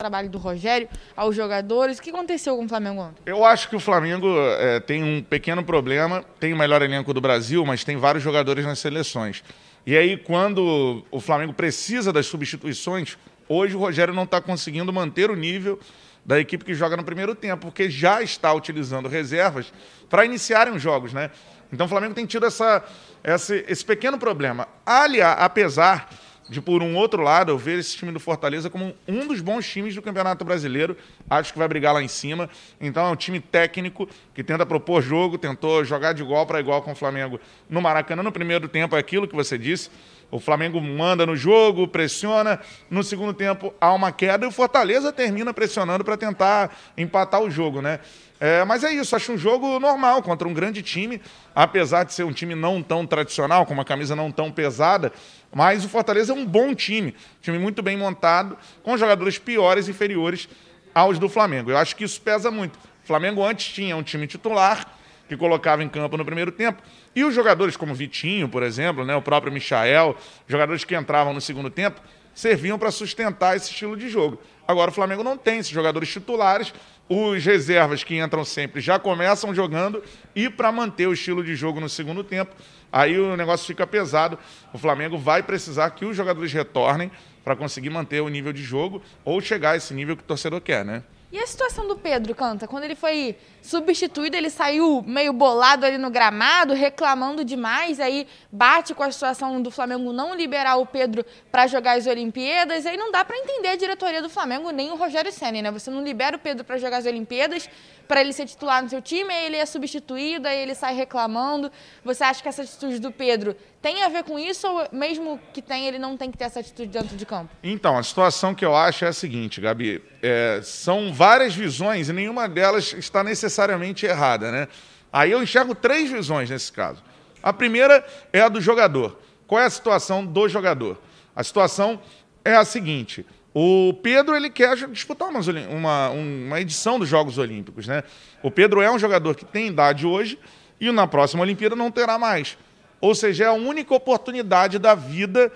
trabalho do Rogério, aos jogadores. O que aconteceu com o Flamengo ontem? Eu acho que o Flamengo é, tem um pequeno problema. Tem o melhor elenco do Brasil, mas tem vários jogadores nas seleções. E aí, quando o Flamengo precisa das substituições, hoje o Rogério não está conseguindo manter o nível da equipe que joga no primeiro tempo, porque já está utilizando reservas para iniciarem os jogos, né? Então o Flamengo tem tido essa, esse, esse pequeno problema. Aliás, apesar de, por um outro lado, eu ver esse time do Fortaleza como um dos bons times do Campeonato Brasileiro. Acho que vai brigar lá em cima. Então é um time técnico que tenta propor jogo, tentou jogar de igual para igual com o Flamengo no Maracanã. No primeiro tempo é aquilo que você disse. O Flamengo manda no jogo, pressiona. No segundo tempo há uma queda e o Fortaleza termina pressionando para tentar empatar o jogo, né? É, mas é isso, acho um jogo normal contra um grande time, apesar de ser um time não tão tradicional, com uma camisa não tão pesada, mas o Fortaleza é um bom time, time muito bem montado, com jogadores piores e inferiores aos do Flamengo. Eu acho que isso pesa muito. O Flamengo antes tinha um time titular, que colocava em campo no primeiro tempo, e os jogadores como Vitinho, por exemplo, né, o próprio Michael, jogadores que entravam no segundo tempo, serviam para sustentar esse estilo de jogo. Agora o Flamengo não tem esses jogadores titulares, os reservas que entram sempre já começam jogando e para manter o estilo de jogo no segundo tempo, aí o negócio fica pesado. O Flamengo vai precisar que os jogadores retornem para conseguir manter o nível de jogo ou chegar a esse nível que o torcedor quer, né? E a situação do Pedro, Canta? Quando ele foi substituído, ele saiu meio bolado ali no gramado, reclamando demais, aí bate com a situação do Flamengo não liberar o Pedro para jogar as Olimpíadas, aí não dá para entender a diretoria do Flamengo, nem o Rogério Senna, né? Você não libera o Pedro para jogar as Olimpíadas, para ele ser titular no seu time, aí ele é substituído, aí ele sai reclamando. Você acha que essa atitude do Pedro tem a ver com isso ou mesmo que tem, ele não tem que ter essa atitude dentro de campo? Então, a situação que eu acho é a seguinte, Gabi, é, são várias visões e nenhuma delas está necessariamente errada, né? Aí eu enxergo três visões nesse caso. A primeira é a do jogador. Qual é a situação do jogador? A situação é a seguinte: o Pedro ele quer disputar uma, uma, uma edição dos Jogos Olímpicos. Né? O Pedro é um jogador que tem idade hoje e na próxima Olimpíada não terá mais. Ou seja, é a única oportunidade da vida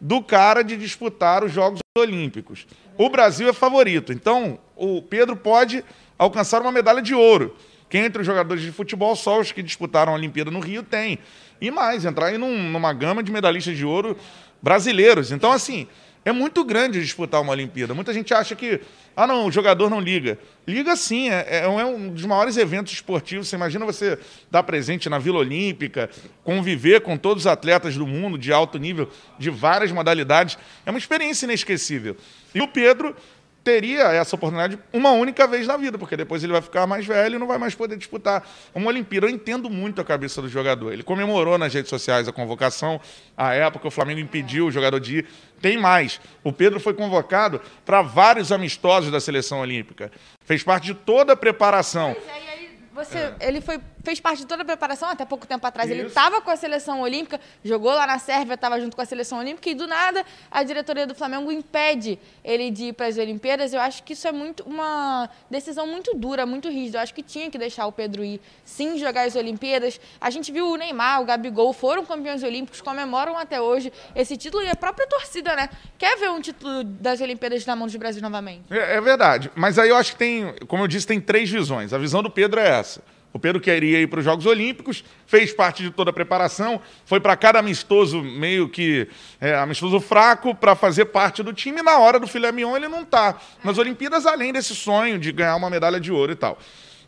do cara de disputar os Jogos Olímpicos. O Brasil é favorito, então o Pedro pode alcançar uma medalha de ouro. Que entre os jogadores de futebol, só os que disputaram a Olimpíada no Rio tem. E mais, entrar aí num, numa gama de medalhistas de ouro brasileiros. Então, assim, é muito grande disputar uma Olimpíada. Muita gente acha que, ah, não, o jogador não liga. Liga sim, é, é, é um dos maiores eventos esportivos. Você imagina você dar presente na Vila Olímpica, conviver com todos os atletas do mundo de alto nível, de várias modalidades. É uma experiência inesquecível. E o Pedro teria essa oportunidade uma única vez na vida, porque depois ele vai ficar mais velho e não vai mais poder disputar uma Olimpíada. Eu entendo muito a cabeça do jogador. Ele comemorou nas redes sociais a convocação. À época, o Flamengo impediu o jogador de ir. Tem mais. O Pedro foi convocado para vários amistosos da seleção olímpica. Fez parte de toda a preparação. Mas aí, aí você, é. ele foi fez parte de toda a preparação, até pouco tempo atrás. Isso. Ele estava com a seleção olímpica, jogou lá na Sérvia, estava junto com a seleção olímpica, e do nada a diretoria do Flamengo impede ele de ir para as Olimpíadas. Eu acho que isso é muito uma decisão muito dura, muito rígida. Eu acho que tinha que deixar o Pedro ir, sim, jogar as Olimpíadas. A gente viu o Neymar, o Gabigol, foram campeões olímpicos, comemoram até hoje esse título, e a própria torcida, né? Quer ver um título das Olimpíadas na mão do Brasil novamente. É, é verdade. Mas aí eu acho que tem, como eu disse, tem três visões. A visão do Pedro é essa. O Pedro queria ir para os Jogos Olímpicos, fez parte de toda a preparação, foi para cada amistoso meio que é, amistoso fraco para fazer parte do time. E na hora do filé mignon ele não está nas Olimpíadas, além desse sonho de ganhar uma medalha de ouro e tal.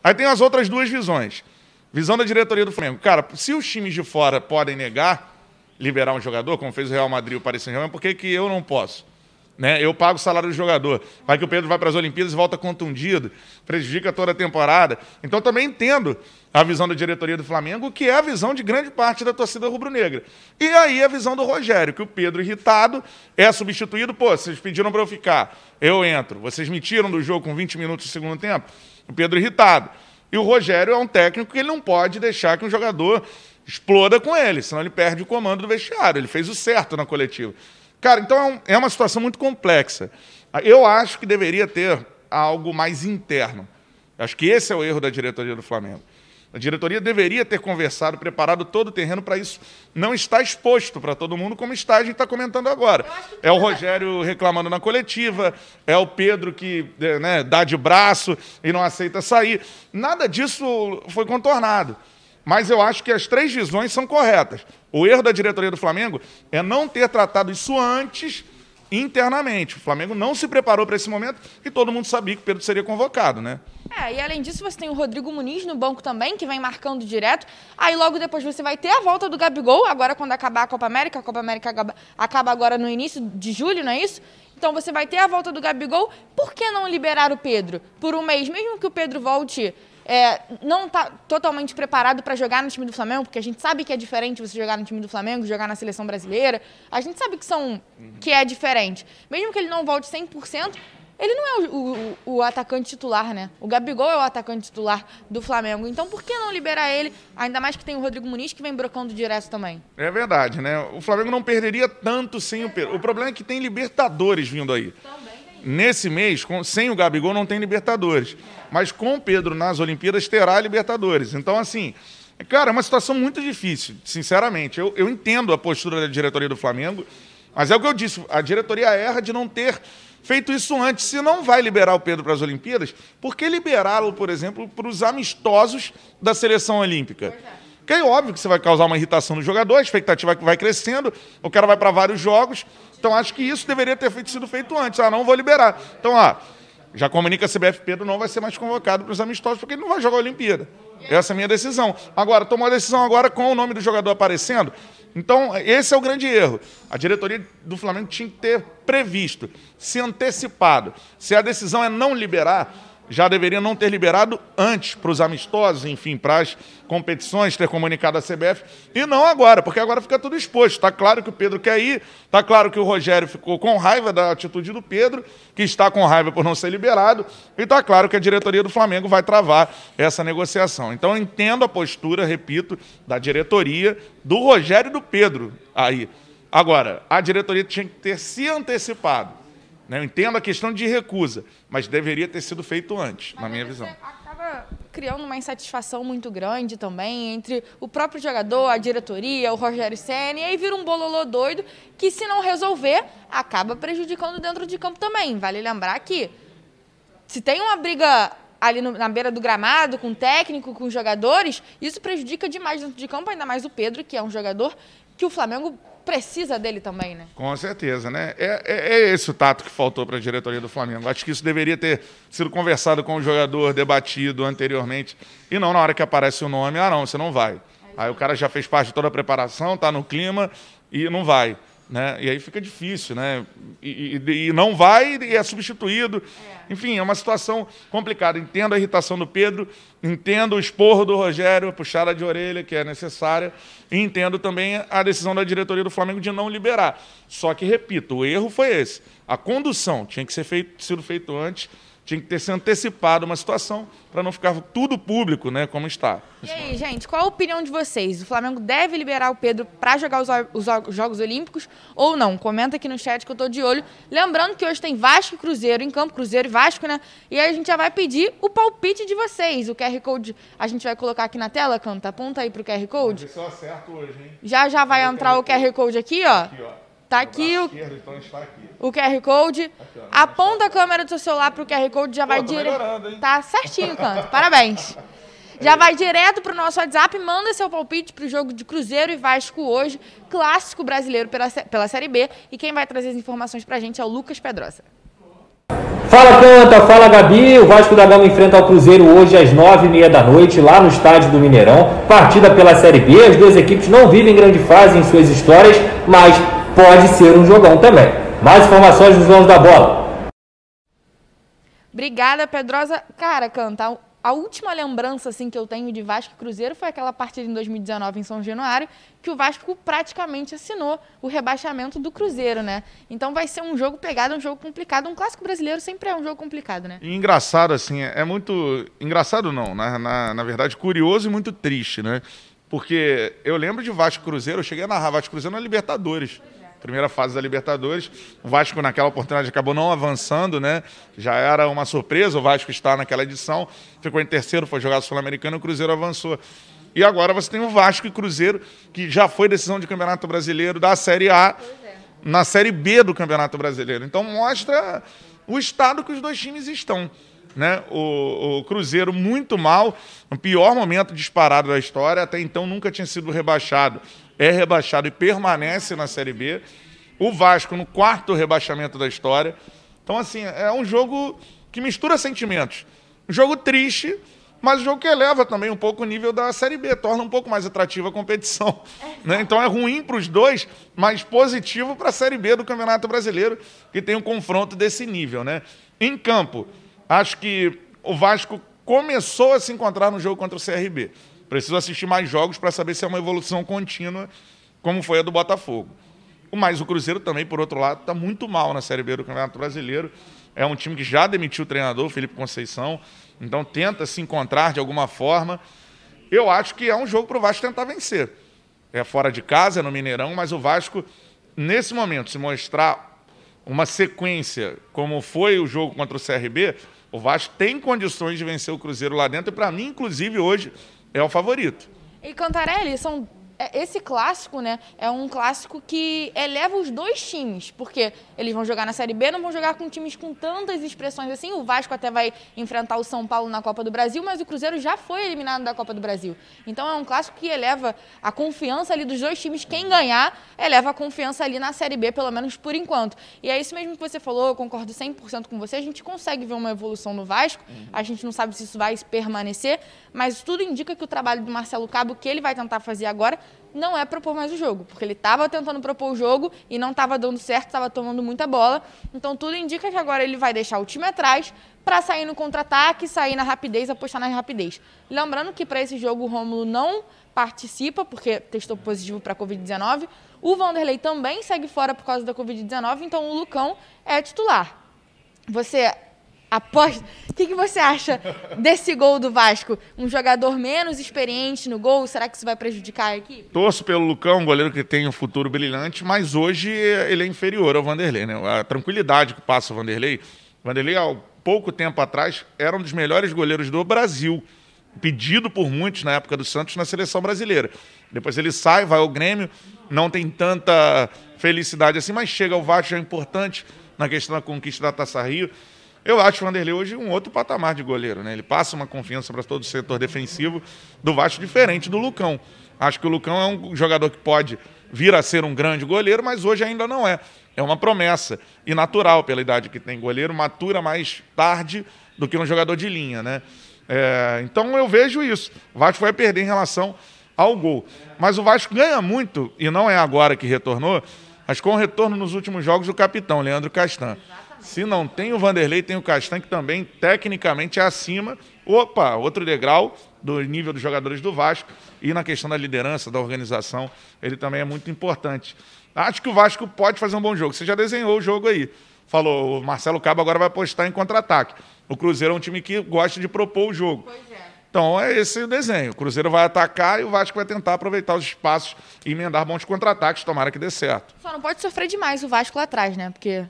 Aí tem as outras duas visões. Visão da diretoria do Flamengo. Cara, se os times de fora podem negar liberar um jogador, como fez o Real Madrid e o Paris Saint-Germain, por que, que eu não posso? Né? Eu pago o salário do jogador. Vai que o Pedro vai para as Olimpíadas e volta contundido, prejudica toda a temporada. Então também entendo a visão da diretoria do Flamengo, que é a visão de grande parte da torcida rubro-negra. E aí a visão do Rogério, que o Pedro irritado é substituído. Pô, vocês pediram para eu ficar, eu entro. Vocês me tiram do jogo com 20 minutos do segundo tempo. O Pedro irritado. E o Rogério é um técnico que ele não pode deixar que um jogador exploda com ele, senão ele perde o comando do vestiário. Ele fez o certo na coletiva. Cara, então é, é uma situação muito complexa. Eu acho que deveria ter algo mais interno. Acho que esse é o erro da diretoria do Flamengo. A diretoria deveria ter conversado, preparado todo o terreno para isso não estar exposto para todo mundo, como está, a gente está comentando agora. É o Rogério reclamando na coletiva, é o Pedro que né, dá de braço e não aceita sair. Nada disso foi contornado. Mas eu acho que as três visões são corretas. O erro da diretoria do Flamengo é não ter tratado isso antes internamente. O Flamengo não se preparou para esse momento e todo mundo sabia que o Pedro seria convocado, né? É, e além disso, você tem o Rodrigo Muniz no banco também, que vem marcando direto. Aí logo depois você vai ter a volta do Gabigol, agora quando acabar a Copa América. A Copa América acaba agora no início de julho, não é isso? Então você vai ter a volta do Gabigol. Por que não liberar o Pedro por um mês? Mesmo que o Pedro volte é, não está totalmente preparado para jogar no time do Flamengo, porque a gente sabe que é diferente você jogar no time do Flamengo, jogar na seleção brasileira. A gente sabe que, são, que é diferente. Mesmo que ele não volte 100%, ele não é o, o, o, atacante titular, né? O Gabigol é o atacante titular do Flamengo. Então, por que não liberar ele? Ainda mais que tem o Rodrigo Muniz que vem brocando direto também. É verdade, né? O Flamengo não perderia tanto sem o Pedro. O problema é que tem Libertadores vindo aí. Também Nesse mês, com, sem o Gabigol, não tem Libertadores. Mas com o Pedro nas Olimpíadas, terá Libertadores. Então, assim, cara, é uma situação muito difícil, sinceramente. Eu, eu entendo a postura da diretoria do Flamengo, mas é o que eu disse: a diretoria erra de não ter feito isso antes. Se não vai liberar o Pedro para as Olimpíadas, por que liberá-lo, por exemplo, para os amistosos da seleção olímpica? Porque é óbvio que você vai causar uma irritação no jogador, a expectativa vai crescendo, o cara vai para vários jogos. Então acho que isso deveria ter feito, sido feito antes. Ah, não vou liberar. Então, ah, já comunica a CBF Pedro não vai ser mais convocado para os amistosos porque ele não vai jogar a Olimpíada. Essa é a minha decisão. Agora, tomou a decisão agora com o nome do jogador aparecendo. Então, esse é o grande erro. A diretoria do Flamengo tinha que ter previsto, se antecipado. Se a decisão é não liberar, já deveria não ter liberado antes para os amistosos, enfim, para as competições, ter comunicado a CBF, e não agora, porque agora fica tudo exposto. Está claro que o Pedro quer ir, está claro que o Rogério ficou com raiva da atitude do Pedro, que está com raiva por não ser liberado, e está claro que a diretoria do Flamengo vai travar essa negociação. Então, entendo a postura, repito, da diretoria, do Rogério e do Pedro aí. Agora, a diretoria tinha que ter se antecipado? Eu entendo a questão de recusa, mas deveria ter sido feito antes, mas na minha visão. Acaba criando uma insatisfação muito grande também entre o próprio jogador, a diretoria, o Rogério Senna, e aí vira um bololô doido que, se não resolver, acaba prejudicando dentro de campo também. Vale lembrar que se tem uma briga ali no, na beira do gramado, com o técnico, com os jogadores, isso prejudica demais dentro de campo, ainda mais o Pedro, que é um jogador que o Flamengo precisa dele também, né? Com certeza, né? É, é, é esse o tato que faltou para a diretoria do Flamengo. Acho que isso deveria ter sido conversado com o jogador, debatido anteriormente, e não na hora que aparece o nome, ah, não, você não vai. Aí o cara já fez parte de toda a preparação, está no clima e não vai. Né? E aí fica difícil, né? E, e, e não vai e é substituído. É. Enfim, é uma situação complicada. Entendo a irritação do Pedro, entendo o esporro do Rogério, a puxada de orelha que é necessária, e entendo também a decisão da diretoria do Flamengo de não liberar. Só que, repito, o erro foi esse. A condução tinha que ser feito, sido feito antes tinha que ter se antecipado uma situação para não ficar tudo público, né, como está. E aí, gente, qual a opinião de vocês? O Flamengo deve liberar o Pedro para jogar os, os, Jogos Olímpicos ou não? Comenta aqui no chat que eu estou de olho. Lembrando que hoje tem Vasco e Cruzeiro em campo, Cruzeiro e Vasco, né? E aí a gente já vai pedir o palpite de vocês. O QR Code a gente vai colocar aqui na tela, Canta. Aponta aí para o QR Code. Vamos ver se eu acerto hoje, hein? Já já vai entrar o QR Code aqui, ó. Aqui, ó. Tá aqui o, então o QR Code. Aqui, Aponta a câmera do seu celular pro QR Code, já Pô, vai direto. Tá certinho, canto. Parabéns. Já vai direto pro nosso WhatsApp, manda seu palpite pro jogo de Cruzeiro e Vasco hoje, clássico brasileiro pela, pela Série B. E quem vai trazer as informações pra gente é o Lucas Pedrosa. Fala Canta, fala Gabi. O Vasco da Gama enfrenta o Cruzeiro hoje às nove e meia da noite, lá no estádio do Mineirão. Partida pela Série B. As duas equipes não vivem grande fase em suas histórias, mas pode ser um jogão também. Mais informações nos donos da bola. Obrigada, Pedrosa. Cara, Canta, a última lembrança assim que eu tenho de Vasco e Cruzeiro foi aquela partida em 2019 em São Januário, que o Vasco praticamente assinou o rebaixamento do Cruzeiro, né? Então vai ser um jogo pegado, um jogo complicado. Um clássico brasileiro sempre é um jogo complicado, né? E engraçado, assim, é muito. Engraçado não, na, na, na verdade, curioso e muito triste, né? Porque eu lembro de Vasco Cruzeiro, eu cheguei a narrar Vasco Cruzeiro na Libertadores primeira fase da Libertadores. O Vasco, naquela oportunidade, acabou não avançando, né? Já era uma surpresa o Vasco estar naquela edição. Ficou em terceiro, foi jogar Sul-Americano e o Cruzeiro avançou. E agora você tem o Vasco e Cruzeiro, que já foi decisão de Campeonato Brasileiro da Série A, é. na Série B do Campeonato Brasileiro. Então mostra o estado que os dois times estão. Né? O, o, Cruzeiro muito mal, o pior momento disparado da história, até então nunca tinha sido rebaixado. É rebaixado e permanece na Série B. O Vasco no quarto rebaixamento da história. Então, assim, é um jogo que mistura sentimentos. Um jogo triste, mas o jogo que eleva também um pouco o nível da Série B, torna um pouco mais atrativa a competição. Né? Então é ruim para os dois, mas positivo para a Série B do Campeonato Brasileiro, que tem um confronto desse nível. Né? Em campo, acho que o Vasco começou a se encontrar no jogo contra o CRB. Preciso assistir mais jogos para saber se é uma evolução contínua, como foi a do Botafogo. Mas o Cruzeiro também, por outro lado, está muito mal na Série B do Campeonato Brasileiro. É um time que já demitiu o treinador, Felipe Conceição, então tenta se encontrar de alguma forma. Eu acho que é um jogo para o Vasco tentar vencer. É fora de casa, é no Mineirão, mas o Vasco, nesse momento, se mostrar uma sequência como foi o jogo contra o CRB, o Vasco tem condições de vencer o Cruzeiro lá dentro, e para mim, inclusive, hoje é o favorito. E Cantarelli, são esse clássico, né, é um clássico que eleva os dois times, porque eles vão jogar na Série B, não vão jogar com times com tantas expressões assim. O Vasco até vai enfrentar o São Paulo na Copa do Brasil, mas o Cruzeiro já foi eliminado da Copa do Brasil. Então é um clássico que eleva a confiança ali dos dois times. Quem ganhar, eleva a confiança ali na Série B, pelo menos por enquanto. E é isso mesmo que você falou, eu concordo 100% com você. A gente consegue ver uma evolução no Vasco, a gente não sabe se isso vai permanecer, mas tudo indica que o trabalho do Marcelo Cabo, que ele vai tentar fazer agora, não é propor mais o jogo, porque ele estava tentando propor o jogo e não estava dando certo, estava tomando muita bola. Então tudo indica que agora ele vai deixar o time atrás para sair no contra-ataque, sair na rapidez, apostar na rapidez. Lembrando que para esse jogo o Rômulo não participa porque testou positivo para a Covid-19. O Vanderlei também segue fora por causa da Covid-19, então o Lucão é titular. Você aposta. O que, que, você acha desse gol do Vasco? Um jogador menos experiente no gol, será que isso vai prejudicar a equipe? Torço pelo Lucão, um goleiro que tem um futuro brilhante, mas hoje ele é inferior ao Vanderlei. Né? A tranquilidade que passa o Vanderlei. O Vanderlei, há pouco tempo atrás, era um dos melhores goleiros do Brasil. Pedido por muitos na época do Santos na seleção brasileira. Depois ele sai, vai ao Grêmio, não tem tanta felicidade assim, mas chega ao Vasco, é importante na questão da conquista da Taça Rio. Eu acho o Vanderlei hoje um outro patamar de goleiro, né? Ele passa uma confiança para todo o setor defensivo do Vasco diferente do Lucão. Acho que o Lucão é um jogador que pode vir a ser um grande goleiro, mas hoje ainda não é. É uma promessa e natural pela idade que tem. Goleiro matura mais tarde do que um jogador de linha, né? É, então eu vejo isso. O Vasco vai perder em relação ao gol. Mas o Vasco ganha muito, e não é agora que retornou, mas com o retorno nos últimos jogos do capitão, Leandro Castan. Se não tem o Vanderlei, tem o Castan, que também tecnicamente é acima. Opa, outro degrau do nível dos jogadores do Vasco. E na questão da liderança, da organização, ele também é muito importante. Acho que o Vasco pode fazer um bom jogo. Você já desenhou o jogo aí. Falou, o Marcelo Cabo agora vai apostar em contra-ataque. O Cruzeiro é um time que gosta de propor o jogo. Pois é. Então é esse o desenho. O Cruzeiro vai atacar e o Vasco vai tentar aproveitar os espaços e emendar bons contra-ataques, tomara que dê certo. Só não pode sofrer demais o Vasco lá atrás, né? Porque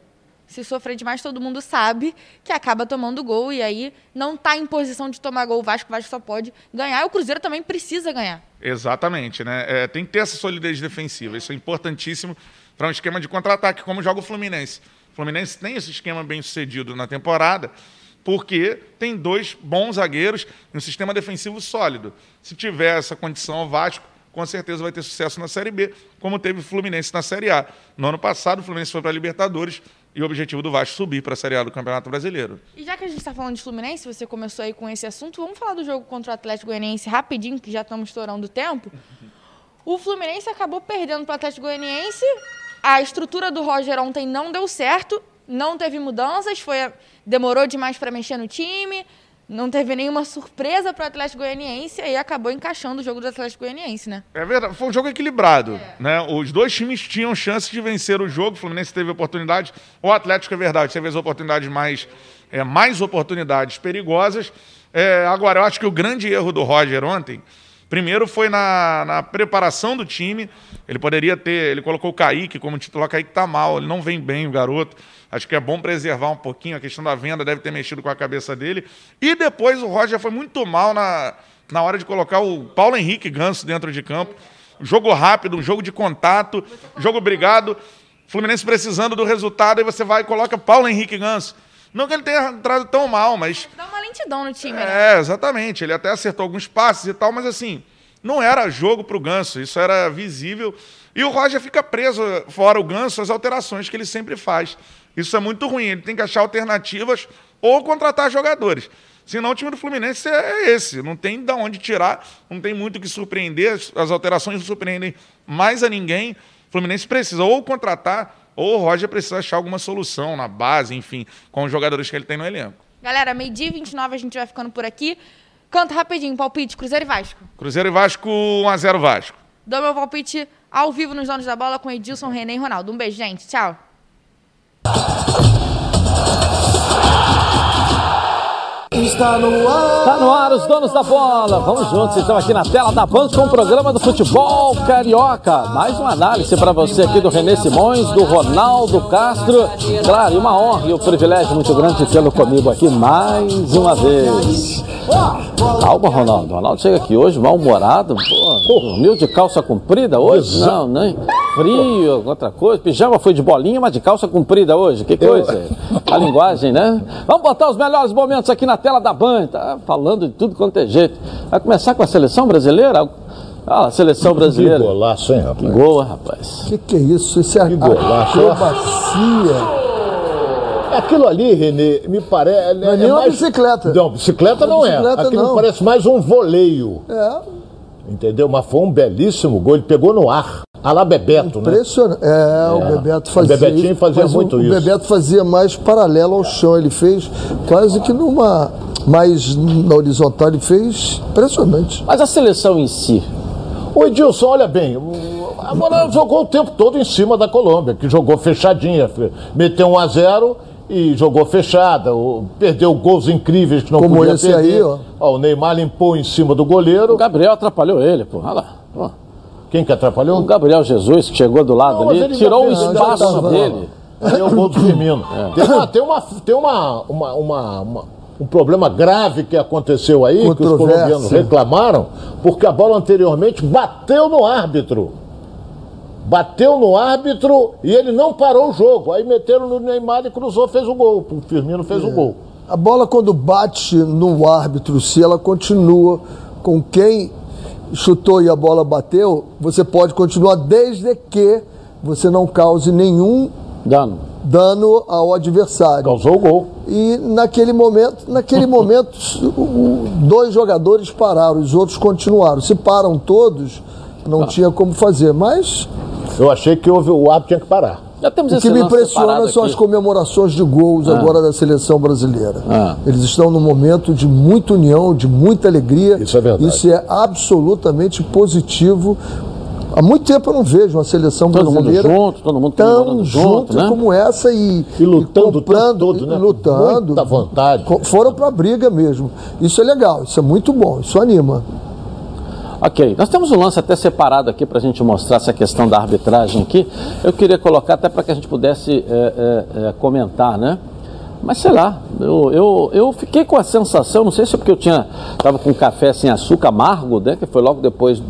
se sofrer demais, todo mundo sabe que acaba tomando gol e aí não está em posição de tomar gol. O Vasco, o Vasco só pode ganhar e o Cruzeiro também precisa ganhar. Exatamente, né? É, tem que ter essa solidez defensiva. Isso é importantíssimo para um esquema de contra-ataque, como joga o Fluminense. O Fluminense tem esse esquema bem sucedido na temporada porque tem dois bons zagueiros e um sistema defensivo sólido. Se tiver essa condição, o Vasco com certeza vai ter sucesso na Série B, como teve o Fluminense na Série A. No ano passado, o Fluminense foi para a Libertadores e o objetivo do Vasco subir para a Série A do Campeonato Brasileiro. E já que a gente está falando de Fluminense, você começou aí com esse assunto, vamos falar do jogo contra o Atlético Goianiense rapidinho, que já estamos estourando o tempo. O Fluminense acabou perdendo para o Atlético Goianiense. A estrutura do Roger ontem não deu certo, não teve mudanças, foi demorou demais para mexer no time não teve nenhuma surpresa para o Atlético Goianiense e acabou encaixando o jogo do Atlético Goianiense, né? É verdade, foi um jogo equilibrado, é. né? Os dois times tinham chance de vencer o jogo, o Fluminense teve oportunidade, o Atlético é verdade, teve as oportunidades mais, é, mais oportunidades perigosas. É, agora, eu acho que o grande erro do Roger ontem, Primeiro foi na, na preparação do time. Ele poderia ter. Ele colocou o Kaique como titular. O Kaique tá mal, ele não vem bem, o garoto. Acho que é bom preservar um pouquinho. A questão da venda deve ter mexido com a cabeça dele. E depois o Roger foi muito mal na, na hora de colocar o Paulo Henrique Ganso dentro de campo. Jogo rápido, um jogo de contato, jogo brigado. Fluminense precisando do resultado, aí você vai e coloca Paulo Henrique Ganso. Não que ele tenha entrado tão mal, mas. Dá uma lentidão no time, né? É, exatamente. Ele até acertou alguns passes e tal, mas assim, não era jogo para o Ganso, isso era visível. E o Roger fica preso, fora o Ganso, as alterações que ele sempre faz. Isso é muito ruim. Ele tem que achar alternativas ou contratar jogadores. Senão o time do Fluminense é esse. Não tem de onde tirar, não tem muito o que surpreender. As alterações não surpreendem mais a ninguém. O Fluminense precisa ou contratar, ou o Roger precisa achar alguma solução na base, enfim, com os jogadores que ele tem no elenco. Galera, meio-dia 29 a gente vai ficando por aqui. Canta rapidinho, palpite, Cruzeiro e Vasco. Cruzeiro e Vasco, 1x0 Vasco. Dou meu palpite ao vivo nos Donos da Bola com Edilson, René e Ronaldo. Um beijo, gente. Tchau. Está no ar. Tá no ar os donos da bola. Vamos juntos, então, aqui na tela da Band com o programa do futebol carioca. Mais uma análise para você aqui do Renê Simões, do Ronaldo Castro. Claro, e uma honra e um privilégio muito grande tê-lo comigo aqui mais uma vez. Calma, Ronaldo. Ronaldo chega aqui hoje mal-humorado. Dormiu de calça comprida hoje? Não, nem frio, outra coisa. Pijama foi de bolinha, mas de calça comprida hoje. Que coisa. A linguagem, né? Vamos botar os melhores momentos aqui na tela da Band. Tá falando de tudo quanto é jeito. Vai começar com a seleção brasileira? Ah, a seleção brasileira. Que golaço, hein, rapaz? Que gol, rapaz. Que que é isso? Isso é Que golaço. acrobacia. Aquilo ali, Renê, me parece. Não é nem uma bicicleta. Não, bicicleta não, é. Bicicleta Aquilo não. parece mais um voleio. É, Entendeu? Mas foi um belíssimo gol. Ele pegou no ar. A lá Bebeto, né? impressionante. É, o Bebeto fazia Bebetinho isso, fazia mas o- muito o, isso. Bebeto fazia mais paralelo ao chão. Ele fez quase que numa. Mais na horizontal, ele fez impressionante. Mas a seleção em si, O Edilson, olha bem, o- a Moral jogou o tempo todo em cima da Colômbia, que jogou fechadinha. fe- Meteu 1 a 0 e jogou fechada. o- Perdeu gols incríveis que não Como podia esse perder. aí, ó. O Neymar limpou em cima do goleiro. o Gabriel atrapalhou ele, pô. Olha lá. Pô. Quem que atrapalhou? O Gabriel Jesus, que chegou do lado Não, ali, ele tirou o espaço tava- dele. Aí é o gol do Firmino. Tem, uma, tem, uma, tem uma, uma, uma- uma- um problema grave que aconteceu aí, que os colombianos reclamaram, porque a bola anteriormente bateu no árbitro. Bateu no árbitro e ele não parou o jogo. Aí meteram no Neymar e cruzou, fez o gol. O Firmino fez o gol. A bola, quando bate no árbitro, se ela continua com quem chutou e a bola bateu, você pode continuar desde que você não cause nenhum Dano. dano ao adversário. Causou o gol. E naquele momento, naquele momento, dois jogadores pararam, os outros continuaram. Se param todos, não tinha como fazer. Mas Eu achei que houve, o árbitro tinha que parar. Já temos o que me impressiona são aqui. as comemorações de gols agora da seleção brasileira. Ah. Eles estão num momento de muita união, de muita alegria. Isso é verdade. Isso é absolutamente positivo. Há muito tempo eu não vejo uma seleção Todo mundo brasileira junto, todo mundo tão junto, junto né? como essa e, E lutando o comprando, tempo todo, né? e lutando. Muita vontade. Foram para a briga mesmo. Isso é legal, isso é muito bom, isso anima. Ok, nós temos um lance até separado aqui para a gente mostrar essa questão da arbitragem aqui. Eu queria colocar até para que a gente pudesse é, é, é, comentar, né? Mas sei lá, eu, eu, eu fiquei com a sensação, não sei se é porque eu tinha estava com café sem açúcar amargo, né? Que foi logo depois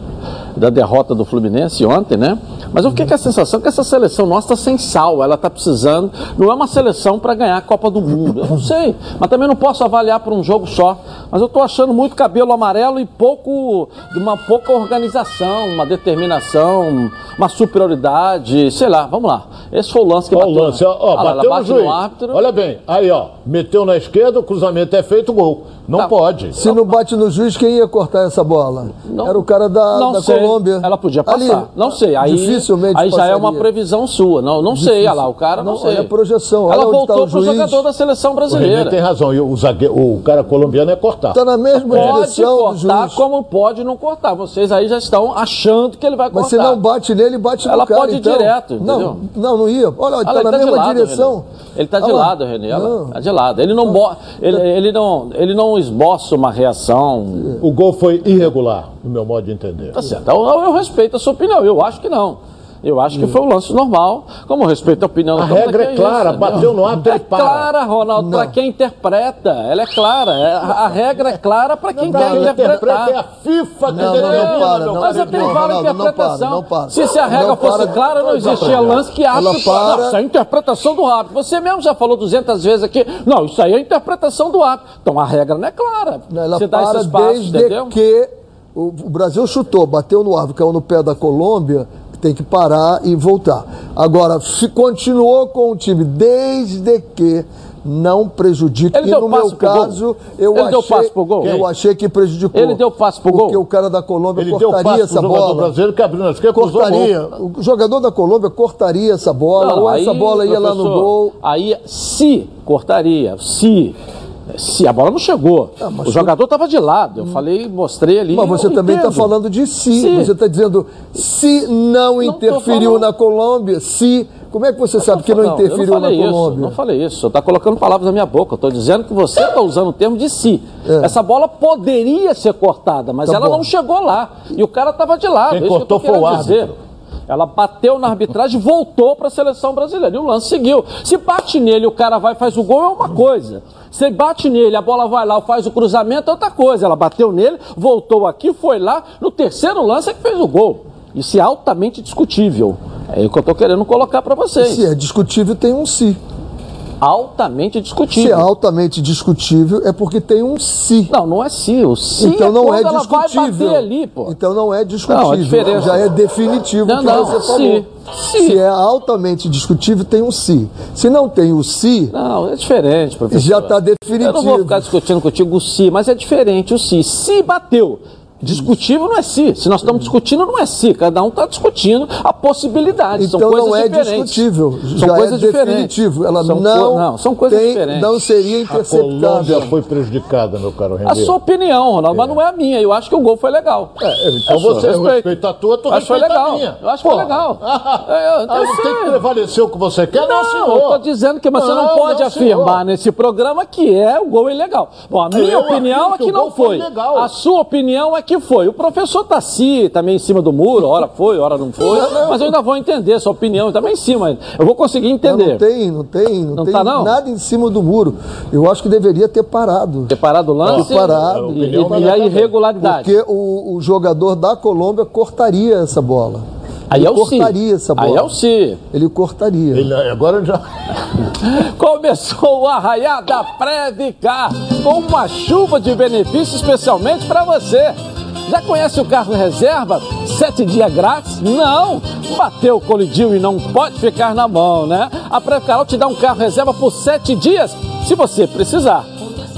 da derrota do Fluminense ontem, né? Mas eu fiquei com a sensação que essa seleção nossa está sem sal, ela está precisando. Não é uma seleção para ganhar a Copa do Mundo. Eu não sei, mas também não posso avaliar por um jogo só. Mas eu estou achando muito cabelo amarelo e pouco, uma pouca organização, uma determinação, uma superioridade, sei lá. Vamos lá. Esse foi o lance que Olha o bateu. lance, ó, ó, ela bateu no bate juiz. árbitro. Olha bem, aí ó, meteu na esquerda, o cruzamento é feito, gol. Não Tá. pode. Se não bate no juiz, quem ia cortar essa bola? Não- Era o cara da, não da sei. Colômbia. Ela podia passar. Ali, não sei. Aí, dificilmente aí já é uma passaria. previsão sua. Não, não sei. Olha lá, o cara não, Não, sei. a projeção, Ela voltou tá o pro juiz. jogador da seleção O brasileira. tem razão, e o, zague- o cara colombiano é cortar. Está na mesma Pode direção do cortar juiz. como pode não cortar. Vocês aí já estão achando que ele vai Mas cortar. se não bate nele, bate Ela no cara. pode ir então. direto, entendeu? Não, não, não ia. Olha, está ele na tá de mesma lado, direção. René. Ele tá de lado, René. Olha lá. Não. Tá de lado. Ele não, bo- ele, ele não, ele não esboça uma reação. O gol foi irregular, no meu modo de entender. Tá certo. Eu, eu respeito a sua opinião. Eu acho que não. Eu acho que foi um lance normal. Como respeito a opinião A do Tom, regra que é clara, isso, bateu no árbitro, É ele para. clara, Ronaldo, para Não. quem interpreta. Ela é clara. É- a, a regra é clara para quem quer Quem interpreta interpretar. é a FIFA que Não, não, determina, não para, não. Mas até vale a não interpretação. para, não para. Se, se a regra Não fosse para. clara, não existia lance que árbitro... Para- Não, isso é a interpretação do árbitro. Você mesmo já falou 200 vezes aqui. Não, isso aí é a interpretação do árbitro. Então a regra não é clara. Ela Você dá para esse espaço, desde entendeu? que o, Brasil chutou, bateu no árvore, caiu no pé da Colômbia, tem que parar e voltar. Agora, se continuou com o time desde que não prejudique. Ele e no meu caso, eu Ele achei, deu passe pro gol? eu achei que prejudicou. Ele deu passe pro gol? Porque o cara da Colômbia Ele cortaria essa pro jogador bola. brasileiro que abriu na esquerda, mão. Cortaria. O jogador da Colômbia cortaria essa bola, Não, ou essa aí, bola ia lá no gol. Aí, se cortaria, se. Se a bola não chegou, Ah, o jogador estava de lado. Eu falei, mostrei ali. Mas você eu também está falando de si. Se. Você está dizendo se não tô interferiu falando- na Colômbia, se. Como é que você sabe que não, eu não interferiu na isso, Colômbia? Não falei isso. Você está colocando palavras na minha boca. Eu estou dizendo que você está usando o termo de si. É. Essa bola poderia ser cortada, mas Tá ela bom. não chegou lá. E o cara estava de lado. Quem é isso que eu cortou foi o querendo dizer. Ela bateu na arbitragem voltou para a seleção brasileira. E o lance seguiu. Se bate nele, o cara vai faz o gol, é uma coisa. Se bate nele, a bola vai lá, faz o cruzamento, é outra coisa. Ela bateu nele, voltou aqui, foi lá. No terceiro lance é que fez o gol. Isso é altamente discutível. É o que eu estou querendo colocar para vocês. Se é discutível, tem um se. Altamente Se é discutível. altamente discutível, é porque tem um se. Não, não é se. O se então é não quando é ela vai discutível. bater ali, pô. Então não é discutível. Não, Já é definitivo Não, que não, você se. falou. Se. Se é altamente discutível, tem um se. Se não tem o se, Não, é diferente, professor. já está definitivo. Eu não vou ficar discutindo contigo o se, mas é diferente o se. Se bateu. Discutível não é se. Se nós estamos discutindo, não é se. Cada um está discutindo a possibilidade. Então são coisas não é diferentes. discutível, São já coisas é diferentes. definitivo. Ela são não, co- não, são coisas tem- diferentes. não seria A interceptável. Colômbia foi prejudicada, meu caro A Renê. sua opinião, Ronaldo, mas não é a minha. Eu acho que o gol foi legal. É, então Eu sou, você respeito. respeita a tua, tu Acho foi respeita a legal. minha. Eu acho que foi legal. É, eu- eu Ah, não sei. tem que prevalecer o que você quer, não, Não, senhor. eu tô dizendo que você não, Não, pode não, afirmar senhor. nesse programa que é o gol ilegal. Bom, a minha Eu opinião é que não foi legal. A sua opinião é que foi. O professor Tassi também em cima do muro, hora foi, hora não foi. Mas eu ainda vou entender sua opinião também em cima. Eu vou conseguir Não, entender. não tem, não tem, não, Não tem tá, não? nada em cima do muro. Eu acho que deveria ter parado. Separado o lance Separado. e, e- Opinião e a irregularidade. Porque o, o jogador da Colômbia cortaria essa bola. Aí Ele é o si. cortaria essa bola. Aí é o si. Ele cortaria. Ele- agora já. Começou o Arraiá da Previcar com uma chuva de benefícios especialmente para você. Já conhece o carro reserva? Sete dias grátis? Não! Bateu, colidiu e não pode ficar na mão, né? A Previcar te dá um carro reserva por sete dias, se você precisar.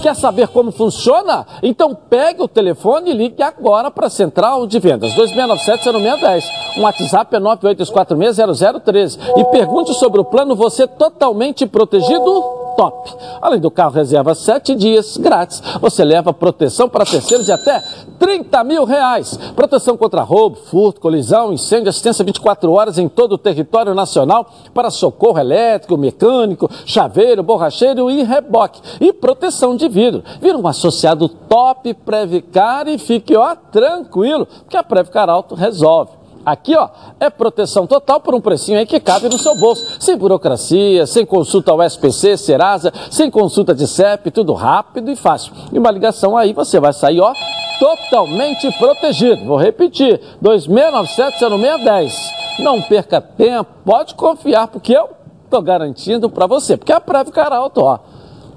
Quer saber como funciona? Então pegue o telefone e ligue agora para a Central de Vendas, 2697-0610. Um WhatsApp é 982460013. E pergunte sobre o plano Você Totalmente Protegido Top. Além do carro reserva 7 dias grátis, você leva proteção para terceiros de até 30 mil reais. Proteção contra roubo, furto, colisão, incêndio, assistência 24 horas em todo o território nacional para socorro elétrico, mecânico, chaveiro, borracheiro e reboque. E proteção de vidro. Vira um associado top Previcar e fique ó, tranquilo, porque a Previcar Alto resolve. Aqui, ó, é proteção total por um precinho aí que cabe no seu bolso. Sem burocracia, sem consulta ao SPC, Serasa, sem consulta de CEP, tudo rápido e fácil. E uma ligação aí você vai sair, ó, totalmente protegido. Vou repetir, 2697-0610. Não perca tempo, pode confiar, porque eu tô garantindo para você. Porque a Previcar Alto, ó,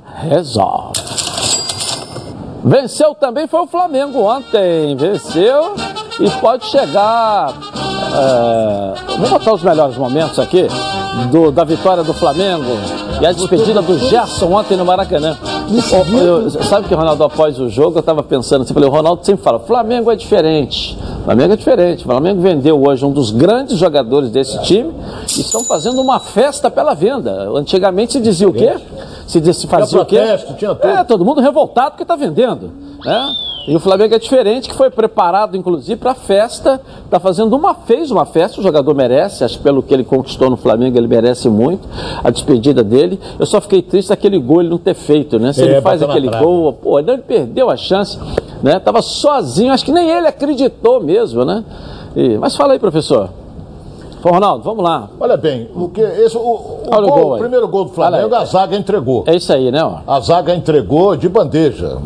resolve. Venceu também foi o Flamengo ontem. Venceu e pode chegar. é, vou botar os melhores momentos aqui do- da vitória do Flamengo e a despedida do Gerson ontem no Maracanã. Eu- sabe que, Ronaldo, após o jogo, eu estava pensando assim, falei, o Ronaldo sempre fala, Flamengo é diferente. Flamengo é diferente. O Flamengo vendeu hoje um dos grandes jogadores desse time e estão fazendo uma festa pela venda. Antigamente se dizia o quê? Se, diz- se fazia o quê? tinha tudo. É, todo mundo revoltado porque está vendendo. Né? E o Flamengo é diferente, que foi preparado, inclusive, para a festa. Está fazendo uma, fez uma festa, o jogador merece, acho que pelo que ele conquistou no Flamengo, ele merece muito. A despedida dele. Eu só fiquei triste daquele gol ele não ter feito, né? Se É, ele faz aquele gol, pô, ele perdeu a chance, né? Tava sozinho, acho que nem ele acreditou mesmo, né? E- mas fala aí, professor. Ô, Ronaldo, vamos lá. Olha bem, o que esse, o, o Olha o gol- gol aí. o primeiro gol do Flamengo, a zaga entregou. É isso aí, né? Ó. A zaga entregou de bandeja,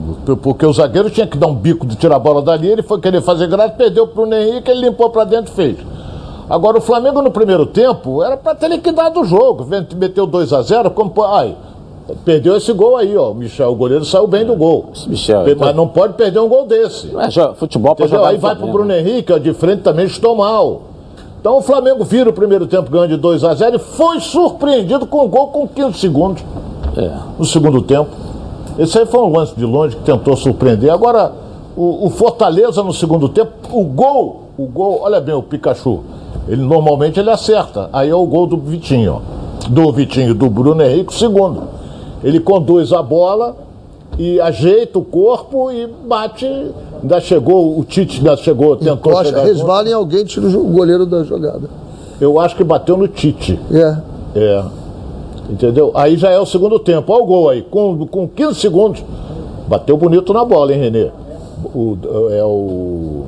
porque o zagueiro tinha que dar um bico de tirar a bola dali, ele foi querer fazer graça, perdeu pro Henrique, ele limpou pra dentro e fez. Agora o Flamengo no primeiro tempo era pra ter liquidado o jogo, meteu 2 a 0 como ai, perdeu esse gol aí, ó, o Michel, o goleiro saiu bem do gol. Michel, Mas então- não pode perder um gol desse. É futebol para Entendeu? jogar Aí vai pro. Bruno Henrique, ó, de frente também estou mal. Então o Flamengo vira o primeiro tempo ganhando de 2 a 0 e foi surpreendido com um gol com 15 segundos É. no segundo tempo. Esse aí foi um lance de longe que tentou surpreender. Agora, o, o Fortaleza no segundo tempo, o gol, o gol, olha bem, o Pikachu, ele normalmente ele acerta. Aí é o gol do Vitinho, ó. Do Vitinho, do Bruno Henrique, o segundo. Ele conduz a bola e ajeita o corpo e bate. Ainda chegou, o Tite ainda chegou, tentou Encosta, chegar junto. resvala em alguém, tira o goleiro da jogada. Eu acho que bateu no Tite. É. É. Entendeu? Aí já é o segundo tempo. Olha o gol aí. Com, com 15 segundos. Bateu bonito na bola, hein, Renê? O, é o. O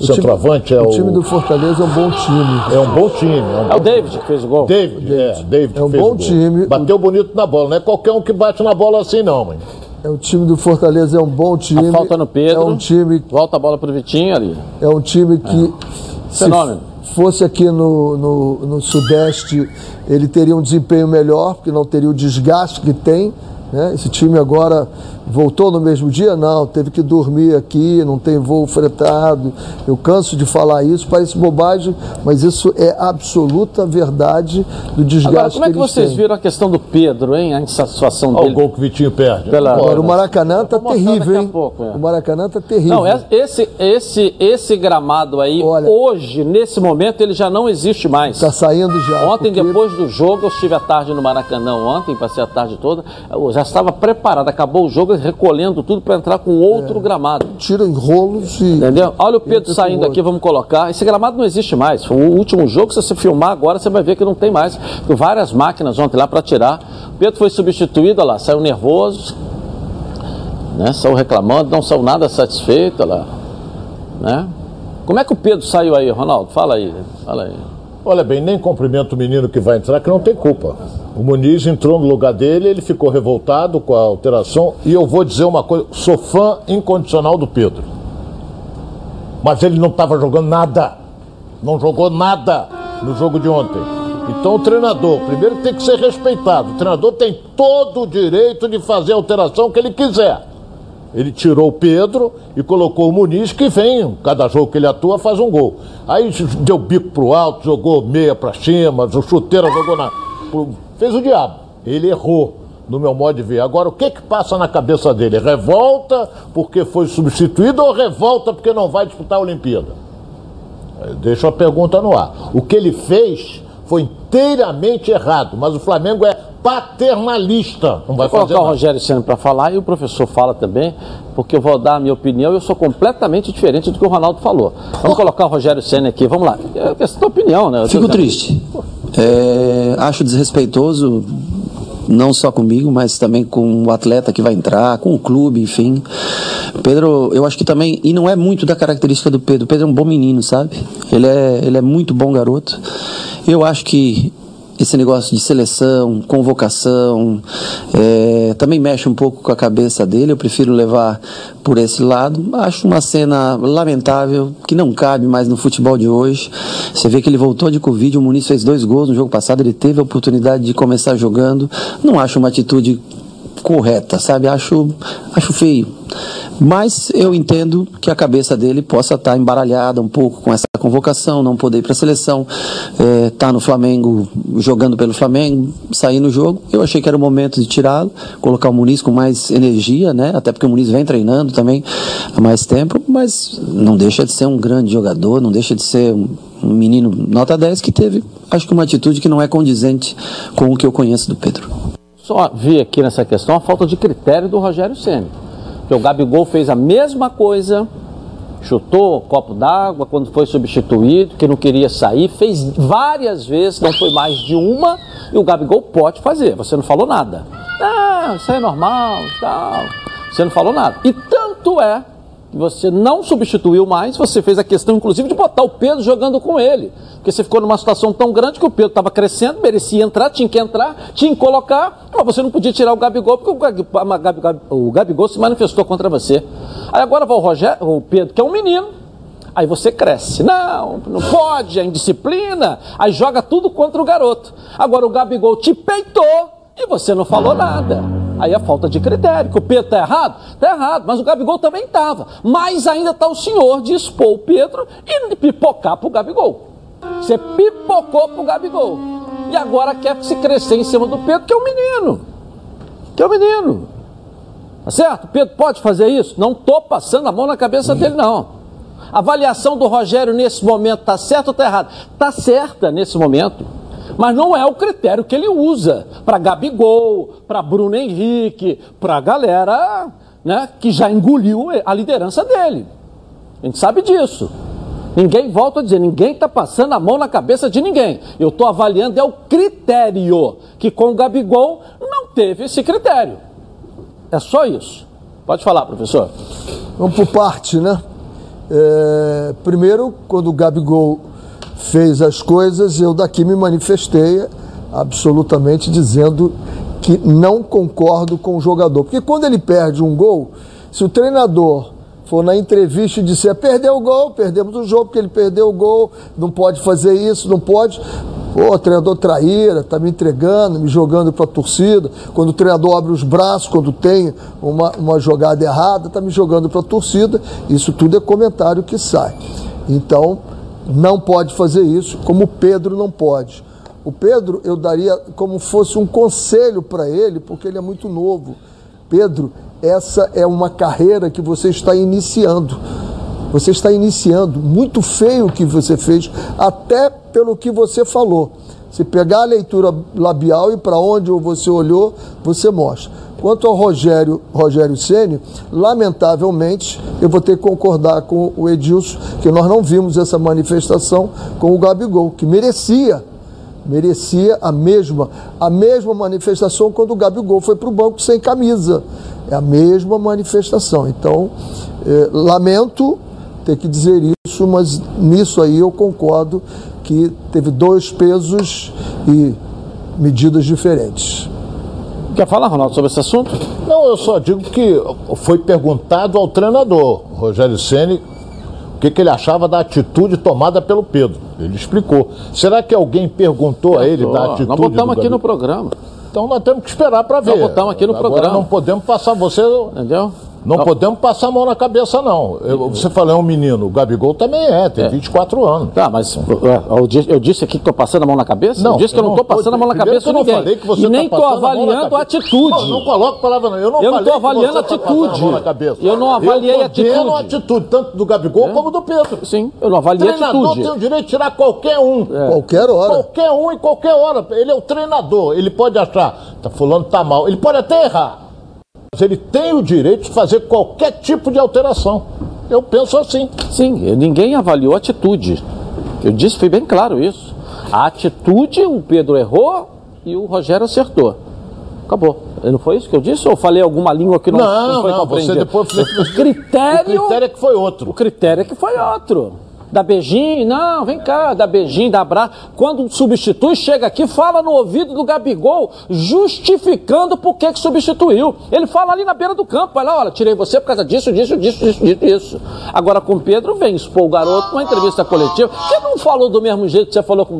time- centroavante é o. O time do Fortaleza é um bom time. É um bom time. É um É o David que fez o gol. David, é, David É um fez bom o gol. time. Bateu bonito na bola. Não é qualquer um que bate na bola assim, não, mãe. É o time do Fortaleza é um bom time. A falta no Pedro. É um time, Volta a bola pro Vitinho ali. é um time que se Fenômeno. fosse aqui no, no, no Sudeste, ele teria um desempenho melhor, porque não teria o desgaste que tem. Né? Esse time agora voltou no mesmo dia? Não, teve que dormir aqui, não tem voo fretado. Eu canso de falar isso, parece bobagem, mas isso é absoluta verdade do desgaste Agora, como é que eles vocês têm. viram a questão do Pedro, hein? A insatisfação Olha o dele. gol que o Vitinho perde. Pela- Agora, o Maracanã tá terrível, hein? pouco, é. O Maracanã tá terrível. Não, é- esse, esse, esse gramado aí, Olha- hoje, nesse momento, ele já não existe mais. Tá saindo já. Ontem, porque- depois do jogo, eu estive à tarde no Maracanã ontem, passei a tarde toda, eu já estava preparado, acabou o jogo, recolhendo tudo para entrar com outro gramado. Tira em rolos e. Entendeu? Olha o Pedro saindo aqui, vamos colocar. Esse gramado não existe mais. Foi o último jogo, se você filmar agora, você vai ver que não tem mais. Tem várias máquinas ontem lá para tirar. O Pedro foi substituído, olha lá, saiu nervoso, né? Saiu reclamando, não saiu nada satisfeito, olha lá. Né? Como é que o Pedro saiu aí, Ronaldo? Fala aí, fala aí. Olha bem, nem cumprimento o menino que vai entrar, que não tem culpa. O Muniz entrou no lugar dele, ele ficou revoltado com a alteração. E eu vou dizer uma coisa: sou fã incondicional do Pedro. Mas ele não estava jogando nada. Não jogou nada no jogo de ontem. Então o treinador, primeiro tem que ser respeitado. O treinador tem todo o direito de fazer a alteração que ele quiser. Ele tirou o Pedro e colocou o Muniz, que vem, cada jogo que ele atua, faz um gol. Aí deu bico pro alto, jogou meia pra cima, o chuteira jogou na. Fez o diabo. Ele errou, no meu modo de ver. Agora, o que que passa na cabeça dele? Revolta porque foi substituído ou revolta porque não vai disputar a Olimpíada? Eh, Deixa a pergunta no ar. O que ele fez foi inteiramente errado, mas o Flamengo é paternalista. Não vai Vou colocar o. Rogério Senna para falar e o professor fala também, porque eu vou dar a minha opinião e eu sou completamente diferente do que o Ronaldo falou. Vamos colocar o Rogério Senna aqui, vamos lá. É questão da opinião, né? Eu Fico tô- triste. É, acho desrespeitoso, não só comigo, mas também com o atleta que vai entrar, com o clube, enfim. Pedro, eu acho que também, e não é muito da característica do Pedro, o Pedro é um bom menino, sabe? Ele é, ele é muito bom garoto. Eu acho que esse negócio de seleção, convocação, é, também mexe um pouco com a cabeça dele. Eu prefiro levar por esse lado. Acho uma cena lamentável que não cabe mais no futebol de hoje. Você vê que ele voltou de Covid, o Muniz fez dois gols no jogo passado, ele teve a oportunidade de começar jogando. Não acho uma atitude correta, sabe? Acho, acho feio. Mas eu entendo que a cabeça dele possa estar embaralhada um pouco com essa convocação, não poder ir para a seleção, estar no Flamengo, jogando pelo Flamengo, sair no jogo. Eu achei que era o momento de tirá-lo, colocar o Muniz com mais energia, né? Até porque o Muniz vem treinando também há mais tempo, mas não deixa de ser um grande jogador, não deixa de ser um, um menino nota 10 que teve, acho que uma atitude que não é condizente com o que eu conheço do Pedro. Só vi aqui nessa questão a falta de critério do Rogério Senna. que o Gabigol fez a mesma coisa, chutou o copo d'água quando foi substituído, que não queria sair, fez várias vezes, não foi mais de uma, e o Gabigol pode fazer. Você não falou nada. Ah, isso é normal, tal. Você não falou nada. E tanto é você não substituiu mais, você fez a questão, inclusive, de botar o Pedro jogando com ele. Porque você ficou numa situação tão grande que o Pedro estava crescendo, merecia entrar, tinha que entrar, tinha que colocar, mas você não podia tirar o Gabigol, porque o, o Gabigol se manifestou contra você. Aí agora vai o, Rogério, o Pedro, que é um menino, aí você cresce. Não, não pode, é indisciplina. Aí joga tudo contra o garoto. Agora o Gabigol te peitou e você não falou nada. Aí é falta de critério. Que o Pedro está errado? Está errado, mas o Gabigol também estava. Mas ainda está o senhor de expor o Pedro e pipocar para o Gabigol. Você pipocou para o Gabigol. E agora quer se crescer em cima do Pedro, que é um menino. Que é um menino. Tá certo? Pedro pode fazer isso? Não estou passando a mão na cabeça dele, não. A avaliação do Rogério nesse momento está certa ou está errada? Está certa nesse momento mas não é o critério que ele usa para Gabigol, para Bruno Henrique, para a galera né, que já engoliu a liderança dele. A gente sabe disso. Ninguém, volta a dizer, ninguém está passando a mão na cabeça de ninguém. Eu estou avaliando é o critério, que com o Gabigol não teve esse critério. É só isso. Pode falar, professor. Vamos por parte, né? É, primeiro, quando o Gabigol fez as coisas, eu daqui me manifestei absolutamente dizendo que não concordo com o jogador. Porque quando ele perde um gol, se o treinador for na entrevista e disser perdeu o gol, perdemos o jogo porque ele perdeu o gol, não pode fazer isso, não pode. Pô, treinador traíra, tá me entregando, me jogando para a torcida. Quando o treinador abre os braços, quando tem uma, uma jogada errada, tá me jogando para a torcida. Isso tudo é comentário que sai. Então, não pode fazer isso, como Pedro não pode. O Pedro eu daria como fosse um conselho para ele, porque ele é muito novo. Pedro, essa é uma carreira que você está iniciando. Você está iniciando. Muito feio o que você fez, até pelo que você falou. Se pegar a leitura labial e para onde você olhou, você mostra. Quanto ao Rogério, Rogério Ceni, lamentavelmente, eu vou ter que concordar com o Edilson, que nós não vimos essa manifestação com o Gabigol, que merecia, merecia a mesma, a mesma manifestação quando o Gabigol foi para o banco sem camisa. É a mesma manifestação. Então, eh, lamento ter que dizer isso, mas nisso aí eu concordo que teve dois pesos e medidas diferentes. Quer falar, Ronaldo, sobre esse assunto? Não, eu só digo que foi perguntado ao treinador, Rogério Ceni, o que, que, ele achava da atitude tomada pelo Pedro. Ele explicou. Será que alguém perguntou a ele da atitude? Nós botamos aqui no programa. Então nós temos que esperar para ver. Nós botamos aqui no Agora programa. Não podemos passar você. Entendeu? Não podemos passar a mão na cabeça, não. Eu, você falou, é um menino. O Gabigol também é, tem é. 24 anos. Tá, mas eu, eu disse aqui que estou passando a mão na cabeça? Não, eu disse que eu não estou passando a mão na cabeça de ninguém. Falei que você e nem estou tá avaliando a, a atitude. Não, não coloco palavra, não. Eu não eu não estou avaliando a atitude. A eu não avaliei eu a atitude. Eu a atitude, tanto do Gabigol é? como do Pedro. Sim, eu não avaliei a atitude. O treinador tem o direito de tirar qualquer um. É. Qualquer hora. Qualquer um em qualquer hora. Ele é o treinador. Ele pode achar, tá, fulano tá mal. Ele pode até errar. Ele tem o direito de fazer qualquer tipo de alteração. Eu penso assim. Sim, ninguém avaliou a atitude. Eu disse, foi bem claro isso. A atitude, o Pedro errou e o Rogério acertou. Acabou. Não foi isso que eu disse? Ou falei alguma língua que não, não, não foi não, compreendida? Você depois... o critério... O critério é que foi outro. O critério é que foi outro dá beijinho, não, vem cá, dá beijinho, dá abraço. Quando substitui, chega aqui, fala no ouvido do Gabigol, justificando por que, substituiu. Ele fala ali na beira do campo, olha, olha, tirei você por causa disso, disso, disso, disso, disso, disso. Agora com o Pedro vem expor o garoto numa entrevista coletiva, que não falou do mesmo jeito que você falou com o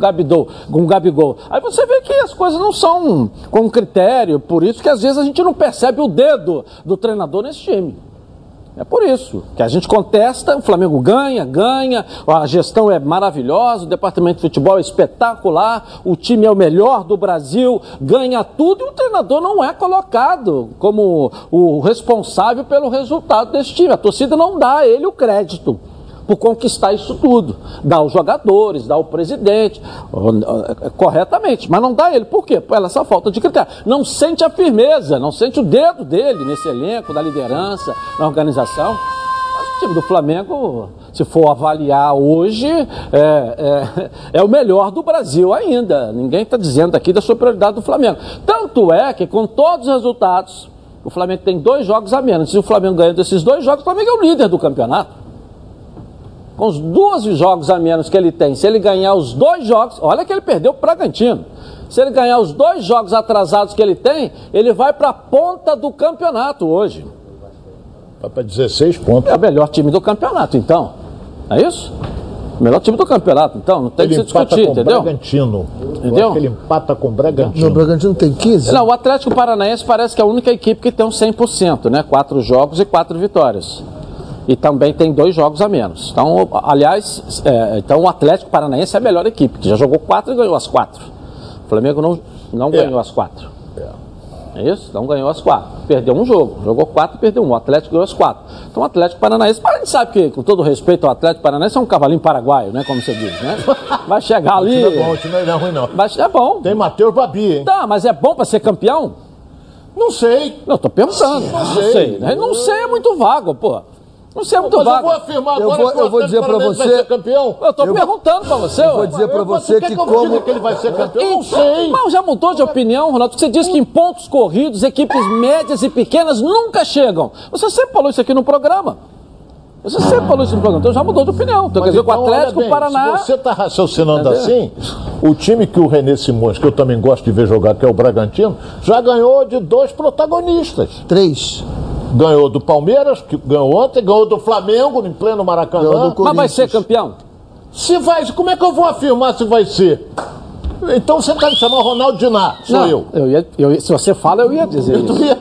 com o Gabigol. Aí você vê que as coisas não são com critério, por isso que às vezes a gente não percebe o dedo do treinador nesse time. É por isso que a gente contesta, o Flamengo ganha, ganha, a gestão é maravilhosa, o departamento de futebol é espetacular, o time é o melhor do Brasil, ganha tudo e o treinador não é colocado como o responsável pelo resultado desse time. A torcida não dá a ele o crédito. Por conquistar isso tudo. Dá os jogadores, dá o presidente, corretamente, mas não dá ele. Por quê? Por essa falta de critério. Não sente a firmeza, não sente o dedo dele nesse elenco, da liderança, na organização. Mas o time do Flamengo, se for avaliar hoje, é, é, é o melhor do Brasil ainda. Ninguém está dizendo aqui da superioridade do Flamengo. Tanto é que, com todos os resultados, o Flamengo tem dois jogos a menos. Se o Flamengo ganha desses dois jogos, o Flamengo é o líder do campeonato. Com os dois jogos a menos que ele tem, se ele ganhar os dois jogos, olha que ele perdeu o Bragantino. Se ele ganhar os dois jogos atrasados que ele tem, ele vai para a ponta do campeonato hoje. Vai para 16 pontos. É o melhor time do campeonato, então. É isso? O melhor time do campeonato, então. Não tem ele que se discutir, com entendeu? Bragantino. Entendeu? ele empata com o Bragantino. No Bragantino tem 15? Não, o Atlético Paranaense parece que é a única equipe que tem um 100%, né? Quatro jogos e quatro vitórias. E também tem dois jogos a menos. Então, aliás, é, então o Atlético Paranaense é a melhor equipe, que já jogou quatro e ganhou as quatro. O Flamengo não, não É. ganhou as quatro. É isso? Não ganhou as quatro. Perdeu um jogo. Jogou quatro e perdeu um. O Atlético ganhou as quatro. Então o Atlético Paranaense, mas a gente sabe que, com todo respeito ao Atlético Paranaense, é um cavalinho paraguaio, né? Como você diz, né? Vai chegar O time ali. é bom, o time não é ruim, não. Mas é bom. Tem Matheus Babi, hein? Tá, mas é bom pra ser campeão? Não sei. Não, tô pensando. Não sei. sei. né? Não sei é muito vago, pô. Não sei é muito Mas eu vago. vou afirmar Eu agora vou- que o eu vou dizer Paranaense você- vai ser campeão. Eu tô Eu- perguntando pra você, Eu vou dizer pra Eu- você quer que eu diga como... que ele vai ser campeão? Eu não sei. Mas já mudou de opinião, Ronaldo. Você disse que em pontos corridos, equipes médias e pequenas nunca chegam. Você sempre falou isso aqui no programa. Você sempre falou isso no programa. Então já mudou de opinião. Então, quer dizer, que o então, olha Atlético bem, Paraná. Se você está raciocinando Entendeu? assim, o time que o René Simões, que eu também gosto de ver jogar, que é o Bragantino, já ganhou de dois protagonistas. Três. Ganhou do Palmeiras, que ganhou ontem, ganhou do Flamengo em pleno Maracanã. Mas vai ser campeão? Se vai, como é que eu vou afirmar se vai ser? Então você está me chamando Ronaldo Diná, sou Não, eu. eu ia- eu se você fala, eu ia dizer Tu isso. ia-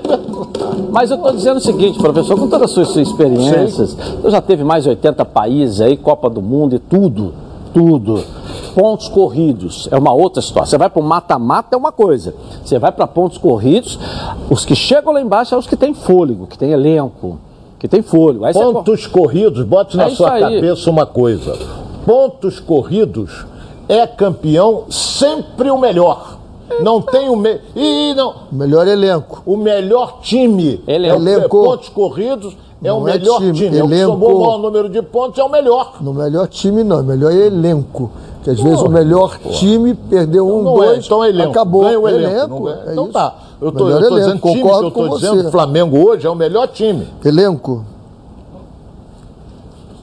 Mas eu estou dizendo o seguinte, professor, com todas as suas, suas experiências, eu já teve mais de 80 países aí, Copa do Mundo e tudo, tudo. Pontos corridos é uma outra história. Você vai para o mata-mata é uma coisa. Você vai para pontos corridos, os que chegam lá embaixo são os que têm fôlego, que têm elenco, que tem fôlego. Aí você- Pontos corridos, bote na É isso sua aí. cabeça uma coisa. Pontos corridos é campeão sempre o melhor. Não tem o me... Ih, não. Melhor elenco. O melhor time. Elenco. É o- Elenco. Pontos corridos é Não o é melhor time, time. É o que elenco. somou o maior número de pontos, é o melhor. No melhor time, não. Melhor elenco. Que às vezes o melhor time perdeu um, Não dois, é, então é elenco. acabou. Ganha o elenco. não ganha. é então isso. tá. Eu tô, Melhor eu tô elenco, dizendo time que concordo eu tô com dizendo você. o Flamengo hoje é o melhor time. Elenco.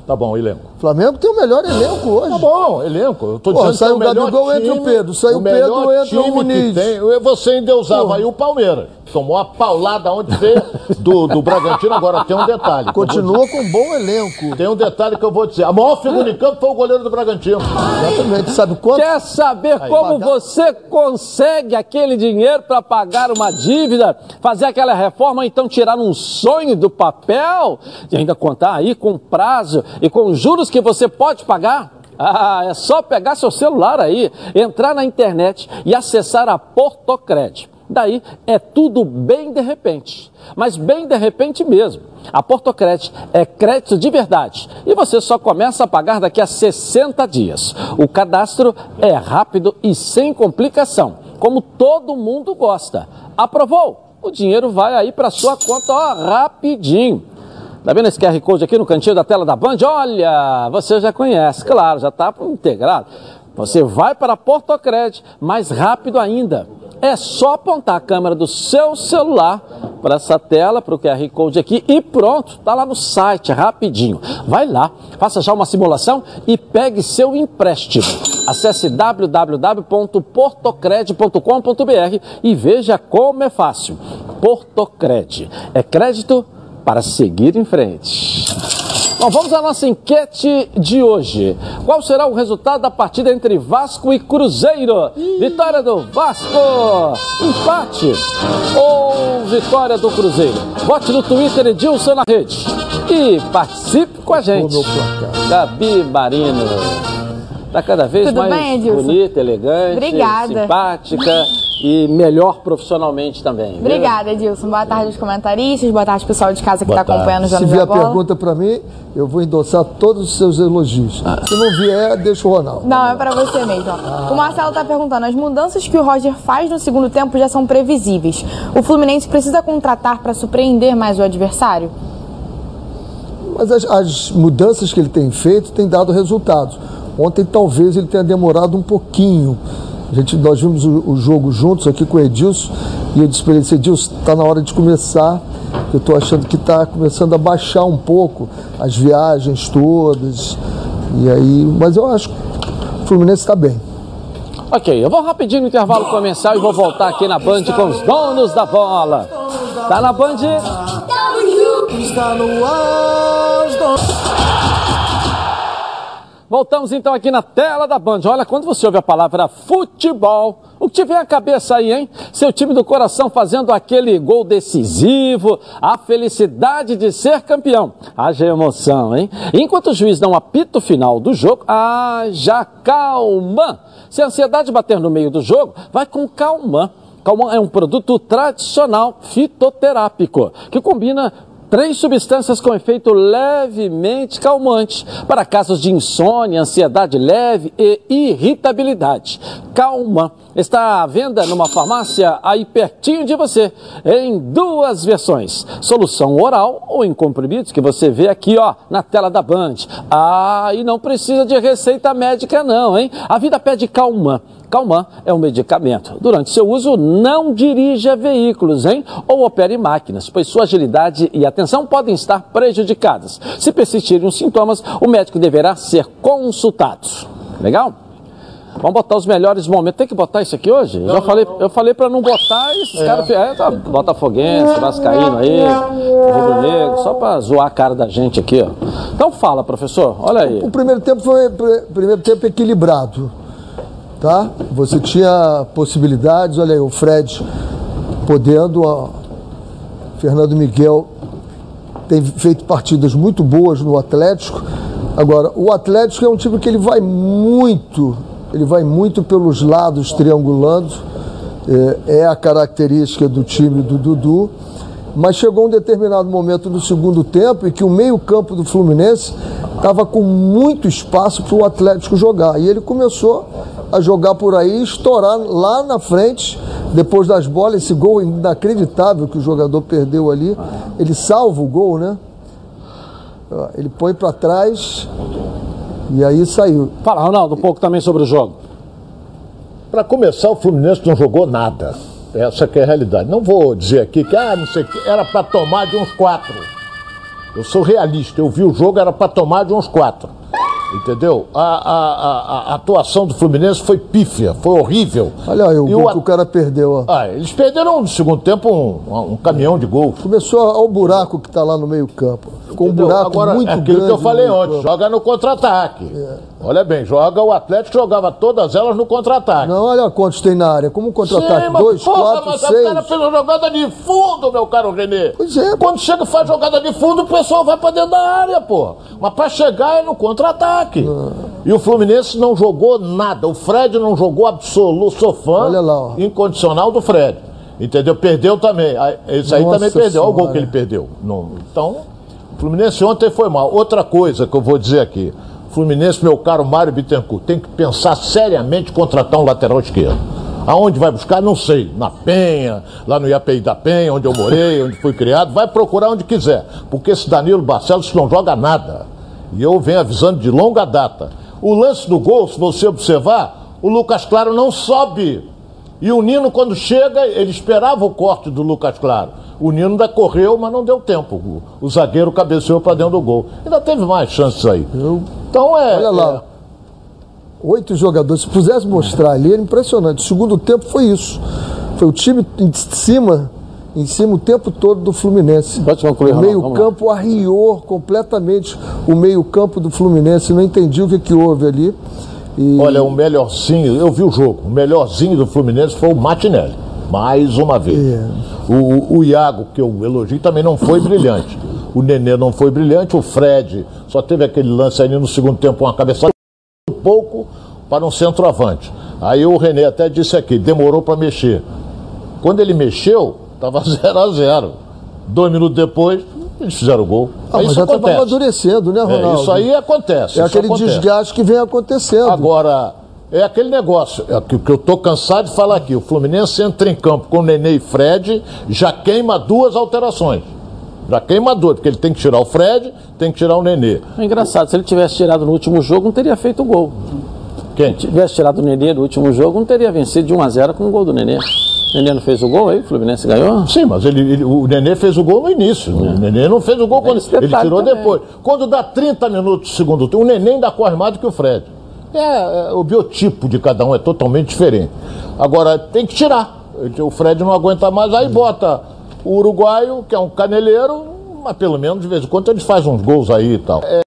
Tá bom, elenco. Flamengo tem o melhor elenco hoje. Tá bom, elenco. Eu tô Porra, dizendo saiu que é o o Gabigol, melhor entra o time, Pedro. Saiu o melhor Pedro, entra o time Muniz. que tem. Você endeusava Porra. aí o Palmeiras. Tomou a paulada onde veio do, do Bragantino. Agora tem um detalhe. Continua com um bom elenco. Tem um detalhe que eu vou dizer. A maior figura em campo foi o goleiro do Bragantino. Exatamente. Sabe quanto? Quer saber como Pagar- você consegue aquele dinheiro para pagar uma dívida, fazer aquela reforma, ou então tirar um sonho do papel e ainda contar aí com prazo e com juros que você pode pagar? Ah, é só pegar seu celular aí, entrar na internet e acessar a Portocred. Daí é tudo bem de repente, mas bem de repente mesmo. A Portocred é crédito de verdade e você só começa a pagar daqui a 60 dias. O cadastro é rápido e sem complicação, como todo mundo gosta. Aprovou? O dinheiro vai aí para sua conta ó, rapidinho. Tá vendo esse QR Code aqui no cantinho da tela da Band? Olha, você já conhece, claro, já está integrado. Você vai para Portocred mais rápido ainda. É só apontar a câmera do seu celular para essa tela, para o QR Code aqui e pronto, está lá no site, rapidinho. Vai lá, faça já uma simulação e pegue seu empréstimo. Acesse www.portocred.com.br e veja como é fácil. Portocred é crédito para seguir em frente. Bom, vamos à nossa enquete de hoje. Qual será o resultado da partida entre Vasco e Cruzeiro? Vitória do Vasco, empate ou vitória do Cruzeiro? Vote no Twitter Edilson na rede e participe com a gente. Gabi Marino. Tá cada vez Tudo mais bem, bonita, elegante, Obrigada. simpática. E melhor profissionalmente também. Obrigada, Edilson. Boa tarde aos comentaristas, boa tarde pessoal de casa que está acompanhando o Se Jornal vier da a Bola. pergunta para mim, eu vou endossar todos os seus elogios. Se não vier, deixa o Ronaldo. Não, é pra você mesmo. ó. O Marcelo tá perguntando: as mudanças que o Roger faz no segundo tempo já são previsíveis. O Fluminense precisa contratar para surpreender mais o adversário? Mas as, as mudanças que ele tem feito têm dado resultados. Ontem talvez ele tenha demorado um pouquinho. A gente, nós vimos o, o jogo juntos aqui com o Edilson e eu disse para ele, "Esse Edilson, está na hora de começar. Eu estou achando que está começando a baixar um pouco as viagens todas. E aí, mas eu acho que o Fluminense está bem. Ok, eu vou rapidinho no intervalo comercial e vou voltar aqui na Band com os donos da bola. Tá na Band? Está no ar, Voltamos então aqui na tela da Band. Olha, quando você ouve a palavra futebol, o que te vem à cabeça aí, hein? Seu time do coração fazendo aquele gol decisivo, a felicidade de ser campeão. Haja emoção, hein? Enquanto o juiz não apita o final do jogo, haja calma. Se a ansiedade bater no meio do jogo, vai com calma. Calmã é um produto tradicional fitoterápico que combina Três substâncias com efeito levemente calmante para casos de insônia, ansiedade leve e irritabilidade. Calma está à venda numa farmácia aí pertinho de você, em duas versões: solução oral ou em comprimidos que você vê aqui, ó, na tela da Band. Ah, e não precisa de receita médica não, hein? A vida pede calma. Calman é um medicamento. Durante seu uso, não dirija veículos, hein? Ou opere máquinas, pois sua agilidade e atenção podem estar prejudicadas. Se persistirem os sintomas, o médico deverá ser consultado. Legal? Vamos botar os melhores momentos. Tem que botar isso aqui hoje? Eu já falei, eu falei para não botar esses caras. É, tá, Botafoguense, Vascaíno aí, Rubro Negro, só para zoar a cara da gente aqui, ó. Então fala, professor, olha aí. O primeiro tempo foi pr- primeiro tempo equilibrado, tá? Você tinha possibilidades, olha aí, o Fred podendo, ó, Fernando Miguel tem feito partidas muito boas no Atlético. Agora, o Atlético é um time que ele vai muito, ele vai muito pelos lados triangulando. É, é a característica do time do Dudu. Mas chegou um determinado momento no segundo tempo em que o meio-campo do Fluminense estava com muito espaço para o Atlético jogar. E ele começou a jogar por aí, estourar lá na frente, depois das bolas, esse gol inacreditável que o jogador perdeu ali. Ele salva o gol, né? Ó, Ele põe para trás e aí saiu. Fala, Ronaldo, um pouco também sobre o jogo. Para começar, o Fluminense não jogou nada. Essa que é a realidade. Não vou dizer aqui que, ah, não sei o que, era para tomar de uns quatro. Eu sou realista, eu vi o jogo, era para tomar de uns quatro. Entendeu? A, a, a- a atuação do Fluminense foi pífia, foi horrível. Olha aí o gol que o cara perdeu. Ó. Ah, eles perderam no segundo tempo um, um caminhão de gol. Começou ao buraco que está lá no meio-campo. Ficou um Entendeu? buraco Agora, muito é grande. aquilo que eu falei ontem, joga no contra-ataque. É. Olha bem, joga o Atlético jogava todas elas no contra-ataque. Não, olha quantos tem na área. Como um contra-ataque? Mas, Dois, porra, quatro, mas seis. o cara fez uma jogada de fundo, meu caro Renê. Pois é. Quando chega e faz jogada de fundo, o pessoal vai pra dentro da área, pô. Mas pra chegar é no contra-ataque. E o Fluminense não jogou nada. O Fred não jogou absoluto. Sou fã Olha lá, ó. incondicional do Fred. Entendeu? Perdeu também. Esse aí Nossa também perdeu. Olha o gol Senhora. que ele perdeu. Então, Fluminense ontem foi mal. Outra coisa que eu vou dizer aqui. Fluminense, meu caro Mário Bittencourt, tem que pensar seriamente em contratar um lateral esquerdo. Aonde vai buscar? Não sei. Na Penha, lá no IAPI da Penha, onde eu morei, onde fui criado. Vai procurar onde quiser. Porque esse Danilo Barcelos não joga nada. E eu venho avisando de longa data. O lance do gol, se você observar, o Lucas Claro não sobe. E o Nino, quando chega, ele esperava o corte do Lucas Claro. O Nino ainda correu, mas não deu tempo. O, zagueiro cabeceou para dentro do gol. Ainda teve mais chances aí. Então é. Olha lá. Oito jogadores. Se pudesse mostrar ali, era impressionante. O segundo tempo foi isso. Foi o time em cima, em cima o tempo todo do Fluminense. Pode concluir, O meio-campo arriou completamente o meio-campo do Fluminense. Não entendi o que, que houve ali. E Olha, o melhorzinho, eu vi o jogo, o melhorzinho do Fluminense foi o Martinelli, mais uma vez. É. O, o Iago, que eu elogio, também não foi brilhante. O Nenê não foi brilhante, o Fred só teve aquele lance ali no segundo tempo, uma cabeçada um pouco para um centroavante. Aí o René até disse aqui, demorou para mexer. Quando ele mexeu, estava 0 a 0 Dois minutos depois, eles fizeram o gol. Ah, mas isso já estava amadurecendo, né, É, Ronaldo? isso aí acontece. É aquele acontece. desgaste que vem acontecendo. Agora, é aquele negócio é que, que eu tô cansado de falar aqui. O Fluminense entra em campo com Nenê e Fred, já queima duas alterações. Já queima duas, porque ele tem que tirar o Fred, tem que tirar o Nenê. É engraçado, se ele tivesse tirado no último jogo, não teria feito o gol. Quem? Se tivesse tirado o Nenê no último jogo, não teria vencido de 1 a 0 com o gol do Nenê. O Nenê não fez o gol aí, o Fluminense ganhou? Sim, mas ele, ele- o Nenê fez o gol no início. O Nenê não fez o gol quando esse ele tirou também. depois. Quando dá 30 minutos do segundo tempo, o Nenê ainda corre mais do que o Fred. É, é, o biotipo de cada um é totalmente diferente. Agora, tem que tirar. O Fred não aguenta mais, aí bota o uruguaio, que é um caneleiro, mas pelo menos de vez em quando ele faz uns gols aí e tal. É,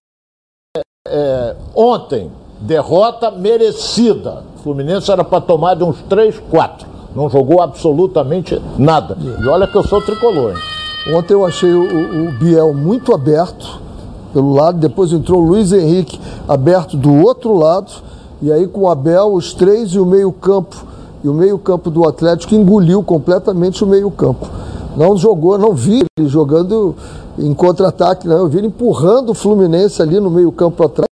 é, ontem, derrota merecida. O Fluminense era para tomar de uns 3, 4. Não jogou absolutamente nada. E olha que eu sou tricolor. hein? Ontem eu achei o- o Biel muito aberto pelo lado, depois entrou Luiz Henrique aberto do outro lado, e aí com o Abel, os três e o meio-campo. E o meio-campo do Atlético engoliu completamente o meio-campo. Não jogou, não vi ele jogando em contra-ataque, não. Eu vi ele empurrando o Fluminense ali no meio-campo atrás.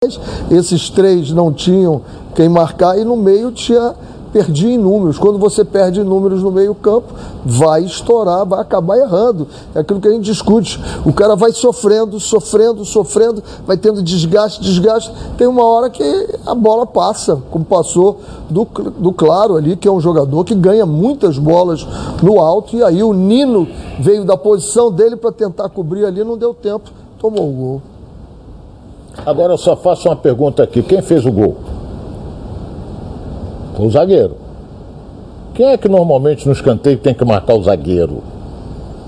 Esses três não tinham quem marcar e no meio tinha perdi em números. Quando você perde em números no meio-campo, vai estourar, vai acabar errando. É aquilo que a gente discute. O cara vai sofrendo, sofrendo, sofrendo, vai tendo desgaste, desgaste. Tem uma hora que a bola passa, como passou do, do Claro ali, que é um jogador que ganha muitas bolas no alto. E aí o Nino veio da posição dele para tentar cobrir ali, não deu tempo, tomou o gol. Agora eu só faço uma pergunta aqui: quem fez o gol? O zagueiro. Quem é que normalmente no escanteio tem que marcar o zagueiro?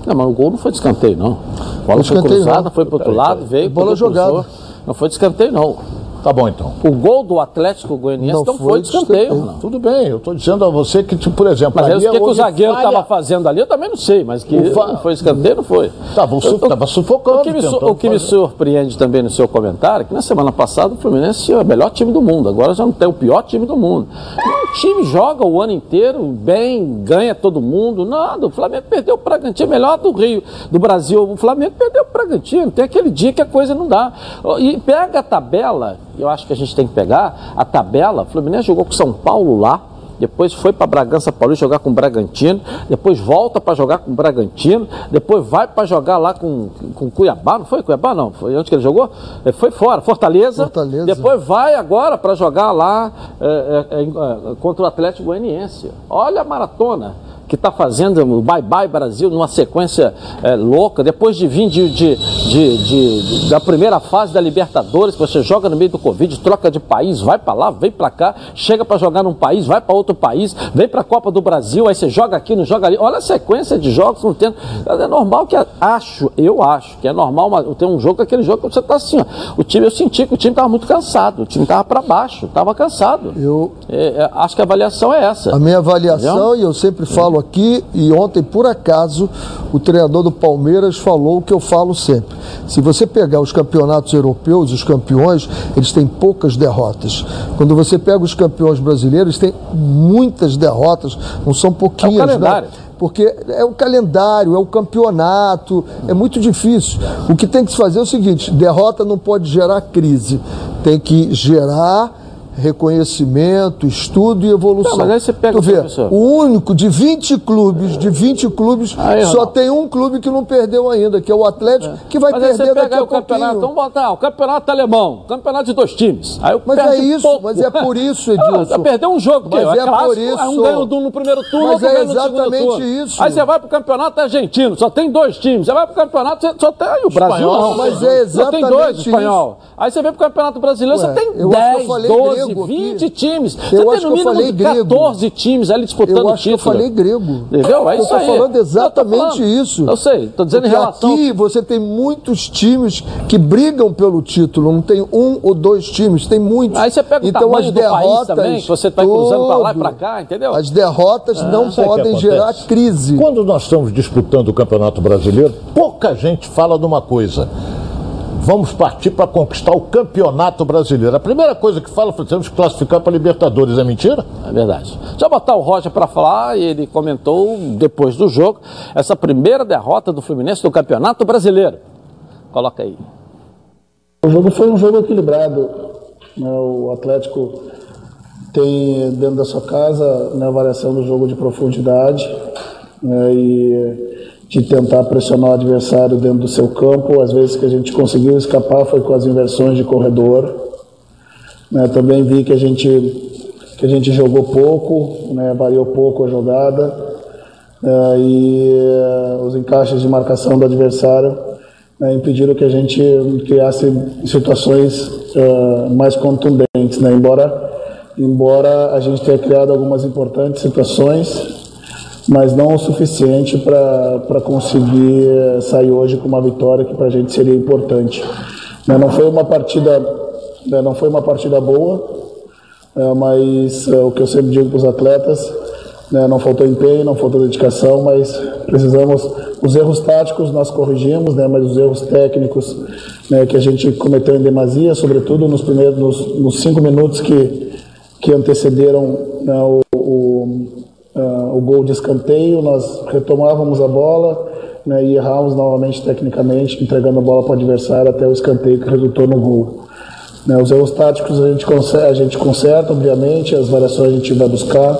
Não, mas o gol não foi de escanteio, não. A bola foi cruzada, não. foi pro outro lado, veio, Bola cruzou. jogada. Não foi de escanteio, não. Tá bom então. O gol do Atlético Goianiense Não não, foi foi de escanteio. Tudo bem, eu estou dizendo a você que, por exemplo, Mas o que, é que o zagueiro falha- estava fazendo ali, eu também não sei, mas que va- foi escanteio, não foi. Tava su- sufocando, O que, me, su- o que me surpreende também no seu comentário é que na semana passada o Fluminense tinha o melhor time do mundo, agora já não tem o pior time do mundo. O time joga o ano inteiro bem, ganha todo mundo, nada. O Flamengo perdeu o Bragantino, melhor do Rio, do Brasil. O Flamengo perdeu o Bragantino, tem aquele dia que a coisa não dá. E pega a tabela, eu acho que a gente tem que pegar a tabela. O Fluminense jogou com São Paulo lá, depois foi para Bragança Paulista jogar com o Bragantino, depois volta para jogar com o Bragantino, depois vai para jogar lá com, com Cuiabá, não foi Cuiabá não, foi onde que ele jogou? Eh, Foi fora, Fortaleza, Fortaleza. depois vai agora para jogar lá eh, eh, eh, contra o Atlético Goianiense. Olha a maratona que está fazendo o Bye Bye Brasil numa sequência eh, louca, depois de vir de, de- de- da primeira fase da Libertadores, que você joga no meio do Covid, troca de país, vai para lá, vem para cá, chega para jogar num país, vai para outro país, vem para a Copa do Brasil, aí você joga aqui, não joga ali. Olha a sequência de jogos, não tem. É normal que acho, eu acho que é normal uma- ter um jogo, aquele jogo que você está assim, ó. O time, eu senti que o time estava muito cansado, o time estava para baixo, estava cansado. Eu, É, é, acho que a avaliação é essa. A minha avaliação, e eu sempre falo aqui, e ontem, por acaso, o treinador do Palmeiras falou o que eu falo sempre. Se você pegar os campeonatos europeus, os campeões, eles têm poucas derrotas. Quando você pega os campeões brasileiros, tem muitas derrotas, não são pouquinhas. não. calendário. Porque é o calendário, é o campeonato, é muito difícil. O que tem que se fazer é o seguinte: derrota não pode gerar crise, tem que gerar reconhecimento, estudo e evolução. Não, mas aí você pega tu o vê, professor. o único de 20 clubes, de 20 clubes, Aí, só tem um clube que não perdeu ainda, que é o Atlético, que vai Mas aí você perder pega daqui aí a o campeonato, vamos botar, o campeonato alemão, campeonato de dois times. Aí Mas é isso, pouco. mas é por isso, Ah, Edilson. Você perdeu um jogo, Mas porque é clássico, por isso. aí um um no primeiro turno, Mas é exatamente isso. Aí você vai pro campeonato argentino, só tem dois times. Você vai pro campeonato, só tem aí o Brasil Espanhol, não. mas é Só tem dois, exatamente espanhol. Aí você vem pro campeonato brasileiro, Ué, você tem eu acho que eu 10, falei 12, grego aqui. 20 times. Eu você acho tem que no eu mínimo falei grego. 14 times ali disputando Eu o acho que eu título. falei grego. Entendeu? É eu isso aí. falando Eu exatamente falando. isso. Eu sei, tô dizendo em Porque relação... aqui você tem muitos times que brigam pelo título, não tem um ou dois times, tem muitos. Aí você pega o então tamanho as do país derrotas, também, que você tá cruzando pra lá e pra cá, entendeu? As derrotas não Sabe o que podem gerar crise. Quando nós estamos disputando o Campeonato Brasileiro, pouca gente fala de uma coisa. Vamos partir para conquistar o campeonato brasileiro. A primeira coisa que fala foi temos que classificar para Libertadores, é mentira? É verdade. Deixa eu botar o Roger para falar, e ele comentou depois do jogo essa primeira derrota do Fluminense do Campeonato Brasileiro. Coloca aí. O jogo foi um jogo equilibrado. Né? O Atlético tem dentro da sua casa né, a variação do jogo de profundidade né, e de tentar pressionar o adversário dentro do seu campo. Às vezes que a gente conseguiu escapar foi com as inversões de corredor. Né, também vi que a gente que a gente jogou pouco, né, variou pouco a jogada né, e uh, os encaixes de marcação do adversário né, impediram que a gente criasse situações uh, mais contundentes. Né, embora embora a gente tenha criado algumas importantes situações mas não o suficiente para conseguir sair hoje com uma vitória que para a gente seria importante. Né, não foi uma partida, né, não foi uma partida boa, é, mas é, o que eu sempre digo para os atletas, né, não faltou empenho, não faltou dedicação, mas precisamos os erros táticos nós corrigimos, né, mas os erros técnicos né, que a gente cometeu em demasia, sobretudo nos primeiros nos, nos cinco minutos que que antecederam né, o, o uh, o gol de escanteio, nós retomávamos a bola né, e errávamos novamente tecnicamente, entregando a bola para o adversário até o escanteio que resultou no gol. Né, os erros táticos a gente, conserta, a gente conserta, obviamente, as variações a gente vai buscar,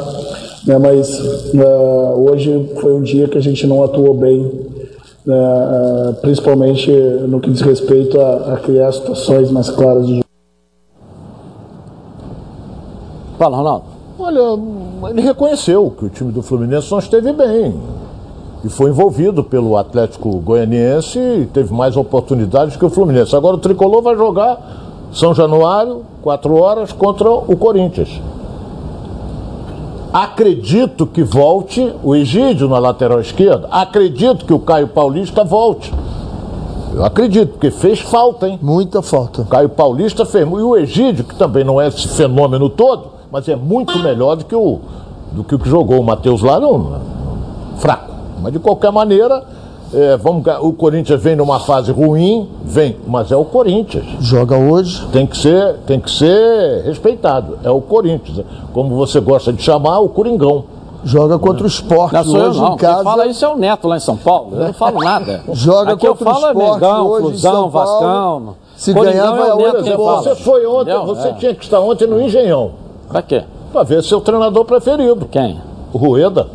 né, mas uh, hoje foi um dia que a gente não atuou bem, uh, principalmente no que diz respeito a, a criar situações mais claras de jogo. Fala, Ronaldo. Olha, ele reconheceu que o time do Fluminense não esteve bem. E foi envolvido pelo Atlético Goianiense e teve mais oportunidades que o Fluminense. Agora o Tricolor vai jogar São Januário, 4 horas, contra o Corinthians. Acredito que volte o Egídio na lateral esquerda. Acredito que o Caio Paulista volte. Eu acredito, porque fez falta, hein? Muita falta. Caio Paulista fez. E o Egídio, que também não é esse fenômeno todo, mas é muito melhor do que o, do que, o que jogou o Matheus lá, não, fraco. Mas de qualquer maneira, é, vamos, o Corinthians vem numa fase ruim, vem, mas é o Corinthians. Joga hoje. Tem que ser, tem que ser respeitado. É o Corinthians. Como você gosta de chamar, o Coringão. Joga contra o esporte Não sou eu hoje não. em casa. Quem fala isso é o Neto lá em São Paulo. Eu não falo nada. Joga Aqui eu contra o falo é Sport Mengão, hoje em Flusão, São Paulo. Vascão. Se Coringão ganhar, é vai o a Neto. Você foi ontem, Entendeu? você É. tinha que estar ontem no Engenhão. Pra quê? Para ver seu treinador preferido. Quem? O Rueda.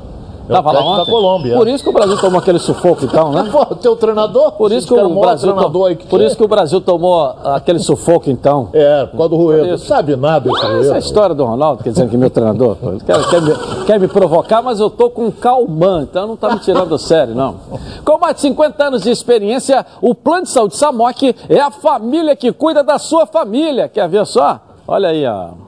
É Tava lá ontem? da Colômbia. Por isso que o Brasil tomou aquele sufoco então, né? Pô, teu treinador? Por isso que é o maior Brasil treinador aí que Por isso que o Brasil tomou aquele sufoco então. É, por causa do Rueda. isso. Sabe nada esse Essa é história do Ronaldo, quer dizer que meu treinador quer, quer me, quer me provocar, mas eu tô com calmante, então não tá me tirando a sério, não. Com mais de 50 anos de experiência, o Plano de Saúde Samok é a família que cuida da sua família. Quer ver só? Olha aí, ó.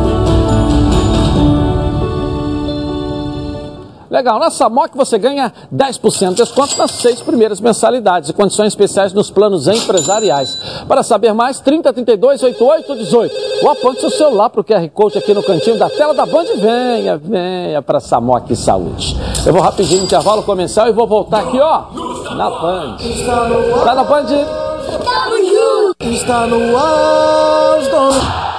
Legal, na Samok você ganha 10% de desconto nas seis primeiras mensalidades e condições especiais nos planos empresariais. Para saber mais, 3032 8818 ou aponte seu celular para o QR Code aqui no cantinho da tela da Band venha, venha para Samok Saúde. Eu vou rapidinho no intervalo comercial e vou voltar aqui, ó, na Band. Tá na Band? Está no ar.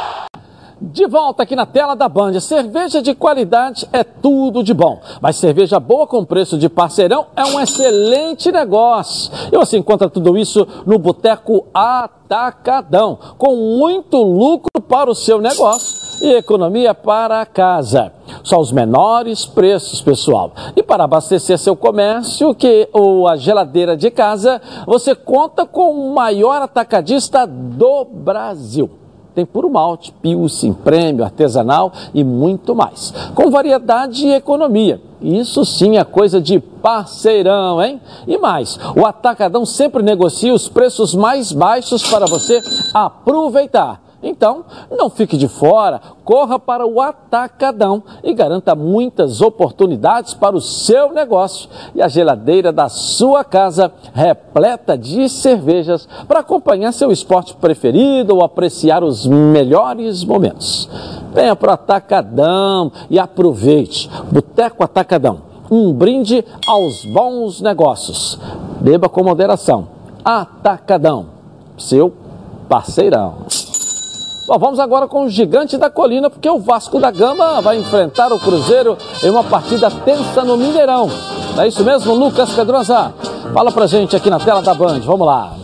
De volta aqui na tela da Band. Cerveja de qualidade é tudo de bom. Mas cerveja boa com preço de parceirão é um excelente negócio. E você encontra tudo isso no Boteco Atacadão, com muito lucro para o seu negócio e economia para casa. só os menores preços, pessoal. E para abastecer seu comércio, que ou a geladeira de casa, você conta com o maior atacadista do Brasil. Tem puro malte, pilsen, prêmio, artesanal e muito mais. Com variedade e economia. Isso sim é coisa de parceirão, hein? E mais, o Atacadão sempre negocia os preços mais baixos para você aproveitar. Então, não fique de fora, corra para o Atacadão e garanta muitas oportunidades para o seu negócio e a geladeira da sua casa repleta de cervejas para acompanhar seu esporte preferido ou apreciar os melhores momentos. Venha para o Atacadão e aproveite. Boteco Atacadão, um brinde aos bons negócios. Beba com moderação. Atacadão, seu parceirão. Bom, vamos agora com o gigante da colina, porque o Vasco da Gama vai enfrentar o Cruzeiro em uma partida tensa no Mineirão. É isso mesmo, Lucas Pedrosa? Fala pra gente aqui na tela da Band, vamos lá.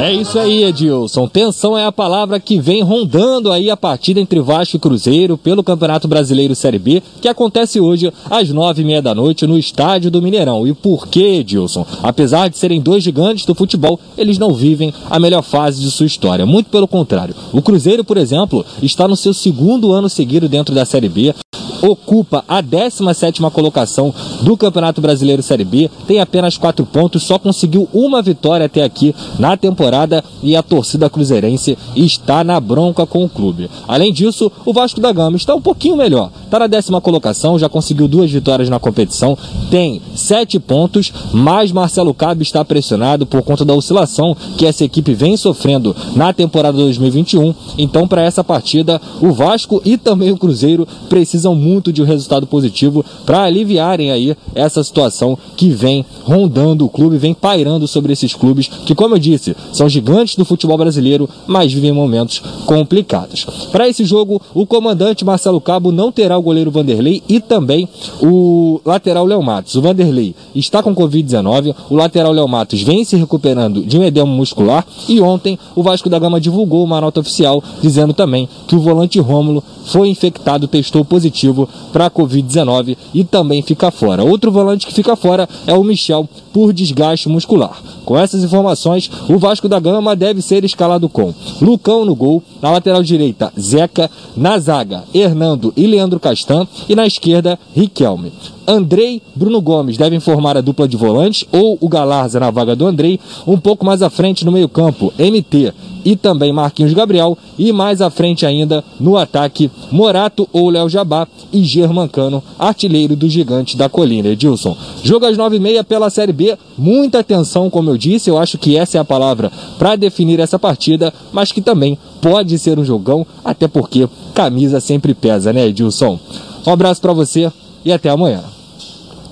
É isso aí, Edilson. Tensão é a palavra que vem rondando aí a partida entre Vasco e Cruzeiro pelo Campeonato Brasileiro Série B, que acontece hoje às nove e meia da noite no Estádio do Mineirão. E por que, Edilson? Apesar de serem dois gigantes do futebol, eles não vivem a melhor fase de sua história. Muito pelo contrário. O Cruzeiro, por exemplo, está no seu segundo ano seguido dentro da Série B, ocupa a 17ª colocação do Campeonato Brasileiro Série B, tem apenas quatro pontos, só conseguiu uma vitória até aqui na temporada e a torcida cruzeirense está na bronca com o clube. Além disso, o Vasco da Gama está um pouquinho melhor, está na décima colocação, já conseguiu duas vitórias na competição, tem sete pontos, mas Marcelo Cabe está pressionado por conta da oscilação que essa equipe vem sofrendo na temporada 2021. Então, para essa partida, o Vasco e também o Cruzeiro precisam muito muito de um resultado positivo para aliviarem aí essa situação que vem rondando o clube, vem pairando sobre esses clubes que, como eu disse, são gigantes do futebol brasileiro, mas vivem momentos complicados. Para esse jogo, o comandante Marcelo Cabo não terá o goleiro Vanderlei e também o lateral Léo Matos. O Vanderlei está com Covid-19, o lateral Léo Matos vem se recuperando de um edema muscular e ontem o Vasco da Gama divulgou uma nota oficial dizendo também que o volante Rômulo foi infectado, testou positivo para a Covid-19 e também fica fora. Outro volante que fica fora é o Michel por desgaste muscular. Com essas informações, o Vasco da Gama deve ser escalado com Lucão no gol, na lateral direita Zeca, na zaga Hernando e Leandro Castan e na esquerda Riquelme. Andrei Bruno Gomes devem formar a dupla de volantes ou o Galarza na vaga do Andrei, um pouco mais à frente no meio-campo, MT e também Marquinhos Gabriel e mais à frente ainda no ataque Morato ou Léo Jabá e Germancano, artilheiro do Gigante da Colina. Edilson. Jogo às nove e meia pela Série B, muita atenção, como eu disse, eu acho que essa é a palavra para definir essa partida, mas que também pode ser um jogão, até porque camisa sempre pesa, né, Edilson? Um abraço para você e até amanhã.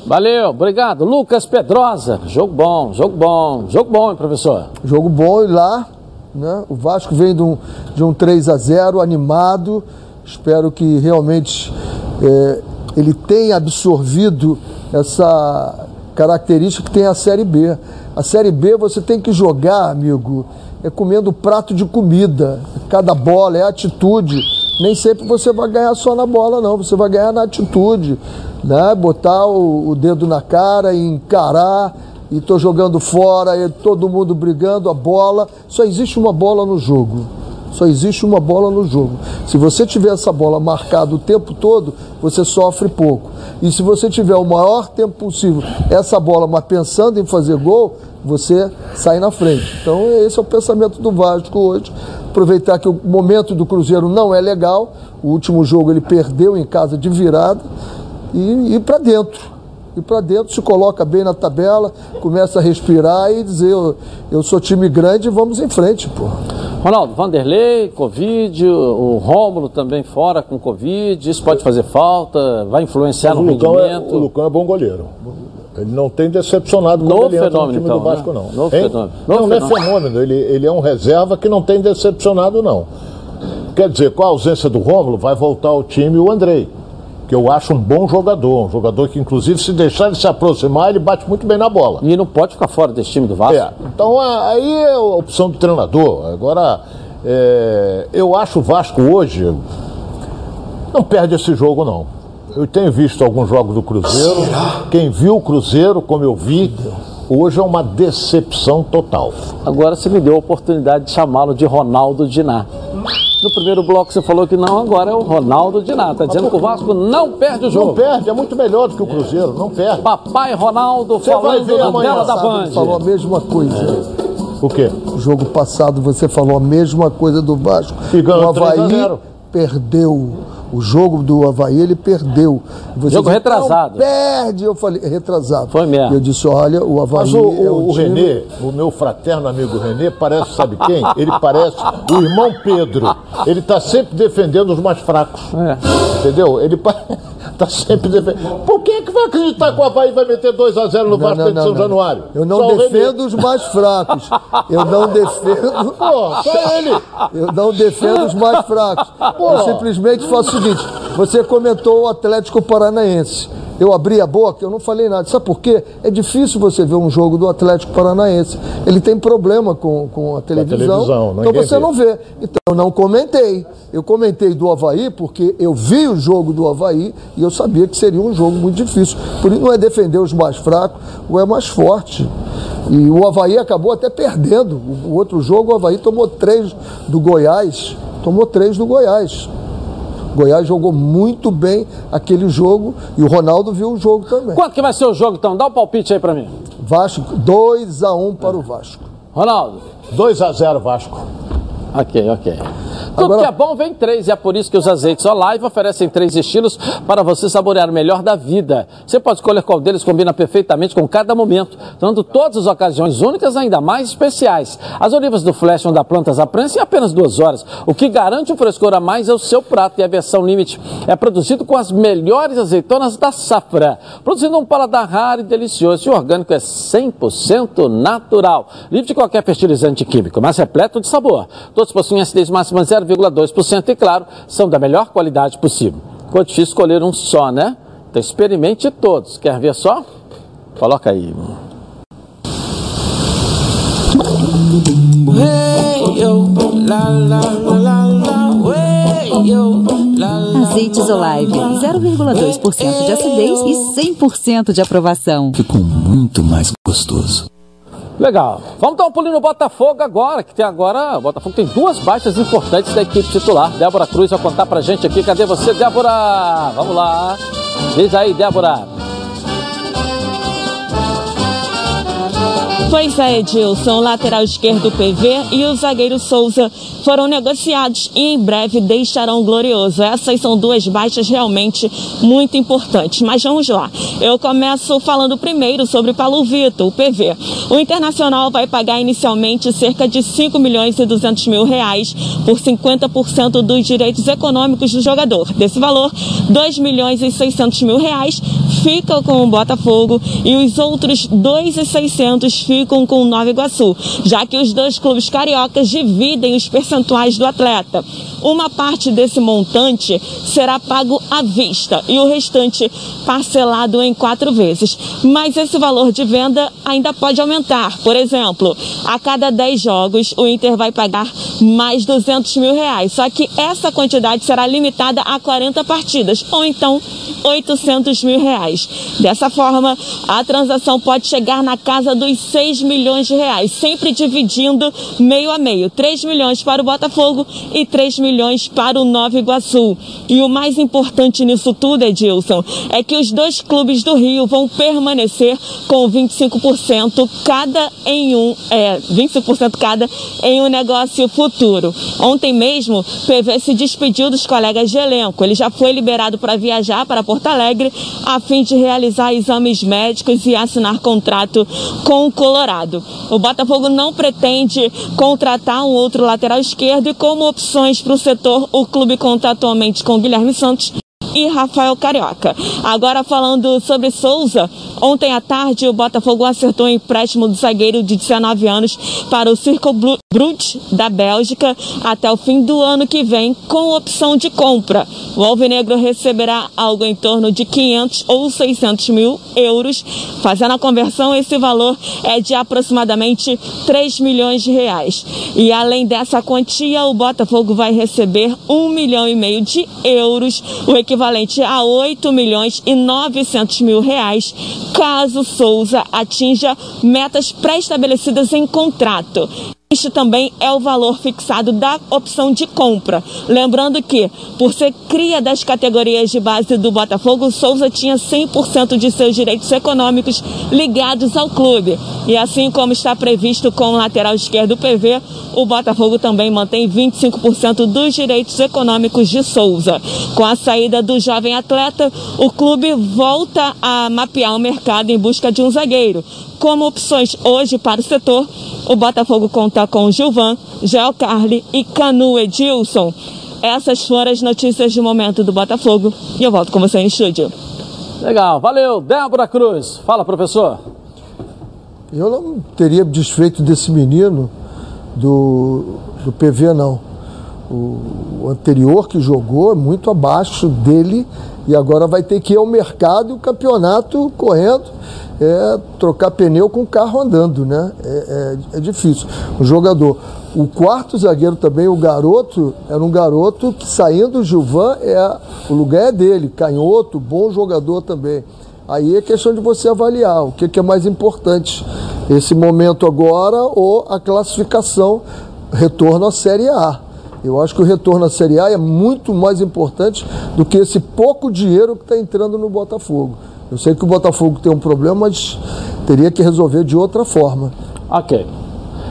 Valeu, obrigado. Lucas Pedrosa, jogo bom, jogo bom, jogo bom, hein, professor? Jogo bom e lá, né? O Vasco vem de um, de um 3 a 0 animado. Espero que realmente é, ele tenha absorvido essa característica que tem a Série B. A Série B você tem que jogar, amigo, é comendo prato de comida. Cada bola é atitude. Nem sempre você vai ganhar só na bola, não. Você vai ganhar na atitude, né? Botar o, o dedo na cara e encarar. E tô jogando fora, e todo mundo brigando, a bola. Só existe uma bola no jogo. Só existe uma bola no jogo. Se você tiver essa bola marcada o tempo todo, você sofre pouco. E se você tiver o maior tempo possível essa bola, mas pensando em fazer gol, você sai na frente. Então, esse é o pensamento do Vasco hoje. Aproveitar que o momento do Cruzeiro não é legal. O último jogo ele perdeu em casa de virada e ir para dentro. Ir para dentro, se coloca bem na tabela, começa a respirar e dizer: eu, eu sou time grande, vamos em frente, pô. Ronaldo, Vanderlei, Covid, o Rômulo também fora com Covid, isso pode fazer falta, vai influenciar Mas no o Lucão, é, rendimento. o Lucão é bom goleiro. Ele não tem decepcionado quando ele entra no fenômeno, time então, do Vasco, né? não. Fenômeno. Não, Novo não é fenômeno. fenômeno. Ele, ele é um reserva que não tem decepcionado, não. Quer dizer, com a ausência do Rômulo, vai voltar ao time o Andrei, que eu acho um bom jogador. Um jogador que, inclusive, se deixar ele se aproximar, ele bate muito bem na bola. E não pode ficar fora desse time do Vasco. É, então aí é a opção do treinador. Agora, é, eu acho o Vasco hoje Não perde esse jogo, não. Eu tenho visto alguns jogos do Cruzeiro. Quem viu o Cruzeiro, como eu vi, hoje é uma decepção total. Agora você me deu a oportunidade de chamá-lo de Ronaldo Diná. No primeiro bloco você falou que não, agora é o Ronaldo Diná. Tá dizendo que o Vasco não perde o jogo. Não perde, é muito melhor do que o Cruzeiro, não perde. Papai Ronaldo Você vai falando ver na amanhã, tela da Band. falou a mesma coisa. O quê? Jogo passado você falou a mesma coisa do Vasco. E ganhou o 3 a Havaí 0. perdeu. O jogo do Havaí ele perdeu. Você Jogo disse, retrasado. "Não perde. Eu falei, retrasado. Foi mesmo. E eu disse, olha, o Havaí Mas o, é o, o time- Renê, o meu fraterno amigo Renê, parece, sabe quem? Ele parece o irmão Pedro. Ele tá sempre defendendo os mais fracos. É. Entendeu? Ele pa- tá sempre defendendo. Por que, que vai acreditar que o Havaí vai meter 2x0 no Não, Vasco não, de São não. Januário? Eu não Só defendo os mais fracos. Eu não defendo. Pô, só ele. Eu não defendo os mais fracos. Eu simplesmente faço seguinte: você comentou o Atlético Paranaense. Eu abri a boca, eu não falei nada. Sabe por quê? É difícil você ver um jogo do Atlético Paranaense. Ele tem problema com, com a televisão. televisão, então você vê. não vê. Então eu não comentei. Eu comentei do Havaí porque eu vi o jogo do Havaí e eu sabia que seria um jogo muito difícil. Por isso não é defender os mais fracos, ou é mais forte. E o Havaí acabou até perdendo. O, o outro jogo, o Havaí tomou três do Goiás. Tomou três do Goiás. O Goiás jogou muito bem aquele jogo e o Ronaldo viu o jogo também. Quanto que vai ser o jogo então? Dá o palpite aí pra mim. Vasco, 2 a 1 para o Vasco. Ronaldo. 2x0 Vasco. Ok, ok. Tudo Agora- que é bom vem três, e é por isso que os azeites Olive oferecem três estilos para você saborear o melhor da vida. Você pode escolher qual deles combina perfeitamente com cada momento, tornando todas as ocasiões únicas ainda mais especiais. As olivas do Flash dar plantas à prensa em apenas duas horas. O que garante um frescor a mais é o seu prato, e a versão Limite é produzido com as melhores azeitonas da safra, produzindo um paladar raro e delicioso. E o orgânico é 100% natural, livre de qualquer fertilizante químico, mas repleto de sabor. Todos possuem acidez máxima 0,2% e, claro, são da melhor qualidade possível. Ficou difícil escolher um só, né? Então experimente todos. Quer ver só? Coloca aí. Azeites Olive, 0,2% de acidez e 100% de aprovação. Ficou muito mais gostoso. Legal. Vamos dar um pulinho no Botafogo agora, que tem agora. O Botafogo tem duas baixas importantes da equipe titular. Débora Cruz vai contar pra gente aqui. Cadê você, Débora? Vamos lá. Diz aí, Débora. Pois é, Edilson, o lateral esquerdo PV e o zagueiro Souza foram negociados e em breve deixarão o Glorioso. Essas são duas baixas realmente muito importantes. Mas vamos lá. Eu começo falando primeiro sobre Paulo Vitor, o PV. O Internacional vai pagar inicialmente cerca de 5 milhões e 200 mil reais por 50% dos direitos econômicos do jogador. Desse valor, 2 milhões e 600 mil reais ficam com o Botafogo e os outros 2,600 ficam com o Nova Iguaçu, já que os dois clubes cariocas dividem os percentuais do atleta. Uma parte desse montante será pago à vista e o restante parcelado em quatro vezes. Mas esse valor de venda ainda pode aumentar. Por exemplo, a cada 10 jogos, o Inter vai pagar mais 200 mil reais. Só que essa quantidade será limitada a 40 partidas, ou então 800 mil reais. Dessa forma, a transação pode chegar na casa dos 6 milhões de reais, sempre dividindo meio a meio. 3 milhões para o Botafogo e 3 milhões para o Nova Iguaçu. E o mais importante nisso tudo, Edilson, é que os dois clubes do Rio vão permanecer com 25% cada em um, é, 25% cada em um negócio futuro. Ontem mesmo, PV se despediu dos colegas de elenco. Ele já foi liberado para viajar para Porto Alegre a fim de realizar exames médicos e assinar contrato com o Colorado. O Botafogo não pretende contratar um outro lateral esquerdo e como opções para o setor, o clube conta atualmente com Guilherme Santos e Rafael Carioca. Agora falando sobre Souza, ontem à tarde o Botafogo acertou o empréstimo do zagueiro de 19 anos para o Circo Brut da Bélgica até o fim do ano que vem com opção de compra. O Alvinegro receberá algo em torno de 500 ou 600 mil euros. Fazendo a conversão, esse valor é de aproximadamente 3 milhões de reais. E além dessa quantia, o Botafogo vai receber 1 milhão e meio de euros, o equivalente a 8 milhões e 900 mil reais, caso Souza atinja metas pré-estabelecidas em contrato. Este também é o valor fixado da opção de compra. Lembrando que, por ser cria das categorias de base do Botafogo, Souza tinha 100% de seus direitos econômicos ligados ao clube. E assim como está previsto com o lateral esquerdo PV, o Botafogo também mantém 25% dos direitos econômicos de Souza. Com a saída do jovem atleta, o clube volta a mapear o mercado em busca de um zagueiro. Como opções hoje para o setor, o Botafogo conta com Gilvan, Gel Carli e Canu Edilson. Essas foram as notícias de momento do Botafogo e eu volto com você em estúdio. Legal, valeu. Débora Cruz, fala professor. Eu não teria desfeito desse menino do, do PV, não. O, o anterior que jogou é muito abaixo dele e agora vai ter que ir ao mercado e o campeonato correndo é trocar pneu com o carro andando, né? É, é, é, difícil. O jogador. O quarto zagueiro também, o garoto, era um garoto que saindo do Gilvan, é, o lugar é dele, canhoto, bom jogador também. Aí é questão de você avaliar o que, que é mais importante, esse momento agora ou a classificação, retorno à Série A. Eu acho que o retorno à Série A é muito mais importante do que esse pouco dinheiro que está entrando no Botafogo. Eu sei que o Botafogo tem um problema, mas teria que resolver de outra forma. Ok.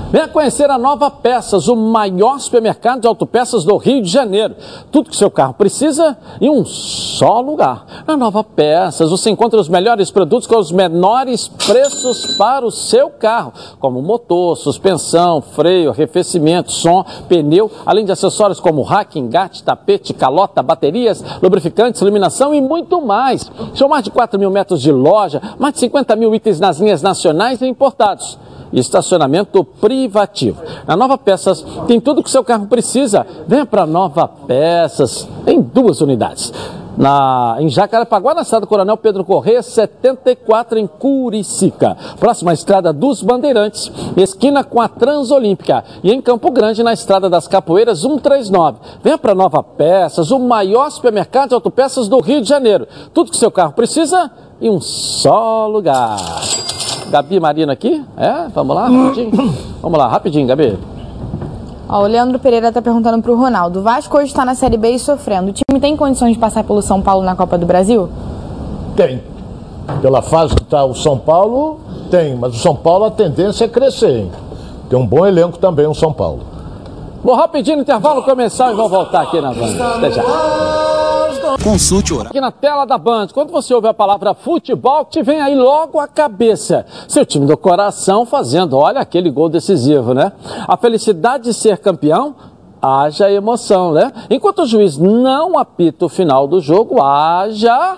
Venha conhecer a Nova Peças, o maior supermercado de autopeças do Rio de Janeiro. Tudo que seu carro precisa em um só lugar. Na Nova Peças você encontra os melhores produtos com os menores preços para o seu carro, como motor, suspensão, freio, arrefecimento, som, pneu, além de acessórios como rack, engate, tapete, calota, baterias, lubrificantes, iluminação e muito mais. São mais de 4 mil metros de loja, mais de 50 mil itens nas linhas nacionais e importados estacionamento privativo. Na Nova Peças tem tudo que seu carro precisa. Venha para Nova Peças, em duas unidades. Na, em Jacarepaguá, na estrada Coronel Pedro Corrêa, 74 em Curicica. Próxima estrada dos Bandeirantes, esquina com a Transolímpica. E em Campo Grande, na estrada das Capoeiras, 139. Venha para Nova Peças, o maior supermercado de autopeças do Rio de Janeiro. Tudo que seu carro precisa em um só lugar. Gabi Marina aqui? É? Vamos lá, rapidinho? Vamos lá, rapidinho, Gabi. Ó, o Leandro Pereira está perguntando para o Ronaldo. O Vasco hoje está na Série B e sofrendo. O time tem condições de passar pelo São Paulo na Copa do Brasil? Tem. Pela fase que está o São Paulo, tem. Mas o São Paulo a tendência é crescer, hein? Tem um bom elenco também o São Paulo. Vou rapidinho no intervalo começar e vou voltar aqui na Band. Até já. Consulte o Aqui na tela da Band, quando você ouve a palavra futebol, te vem aí logo a cabeça. Seu time do coração fazendo, olha, aquele gol decisivo, né? A felicidade de ser campeão, haja emoção, né? Enquanto o juiz não apita o final do jogo, haja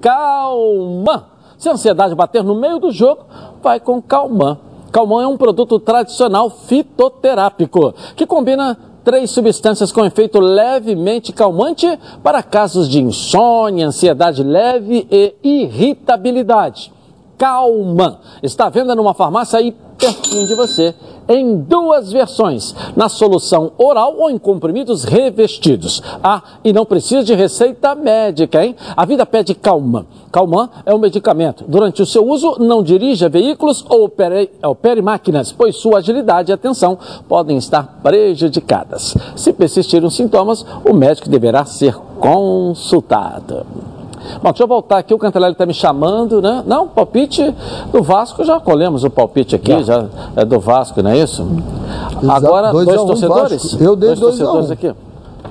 calma. Se a ansiedade bater no meio do jogo, vai com calma. Calmã é um produto tradicional fitoterápico que combina três substâncias com efeito levemente calmante para casos de insônia, ansiedade leve e irritabilidade. Calma está à venda numa farmácia aí pertinho de você em duas versões, na solução oral ou em comprimidos revestidos. Ah, e não precisa de receita médica, hein? A vida pede calma. Calman é um medicamento. Durante o seu uso, não dirija veículos ou opere, opere máquinas, pois sua agilidade e atenção podem estar prejudicadas. Se persistirem os sintomas, o médico deverá ser consultado. Bom, deixa eu voltar aqui, o Cantarelli está me chamando, né? Não, palpite do Vasco, já colhemos o palpite aqui, já, já é do Vasco, não é isso? Exato. Agora, dois, dois torcedores? Vasco. Eu dei dois, dois torcedores aqui.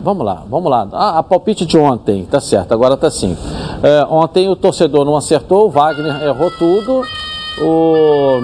Vamos lá, vamos lá. Ah, a palpite de ontem, tá certo, agora tá sim. É, ontem o torcedor não acertou, o Wagner errou tudo, o,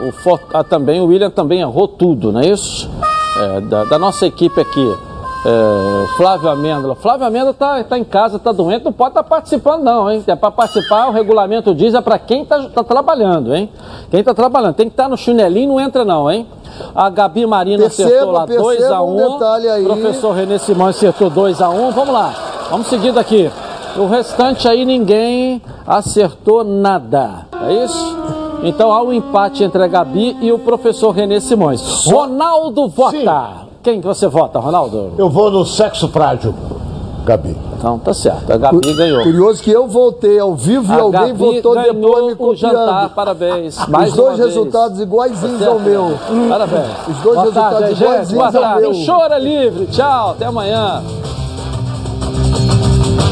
o ah, também, o William também errou tudo, não é isso? É, da, da nossa equipe aqui. É, Flávio Amêndola. Flávio Amêndola tá, tá em casa, tá doente, não pode estar tá participando, não, hein? É para participar, o regulamento diz, é para quem tá, tá trabalhando, hein? Quem tá trabalhando. Tem que estar tá no chinelinho, não entra, não, hein? A Gabi Marina Perceba, acertou lá perceba 2x1. um aí. Professor René Simões acertou 2x1. Vamos lá, vamos seguindo aqui. O restante aí ninguém acertou nada. É isso? Então há um empate entre a Gabi e o professor René Simões. Ronaldo vota. Quem que você vota, Ronaldo? Eu vou no sexo frágil, Gabi. Então tá certo. A Gabi ganhou. Curioso que eu voltei ao vivo e A alguém Gabi votou depois me o copiando. jantar, parabéns. Mais Os dois uma vez. resultados iguaizinhos Tá ao meu. Parabéns. Os dois Boa resultados tarde, iguaizinhos Boa ao tarde. meu. É livre. Tchau, até amanhã.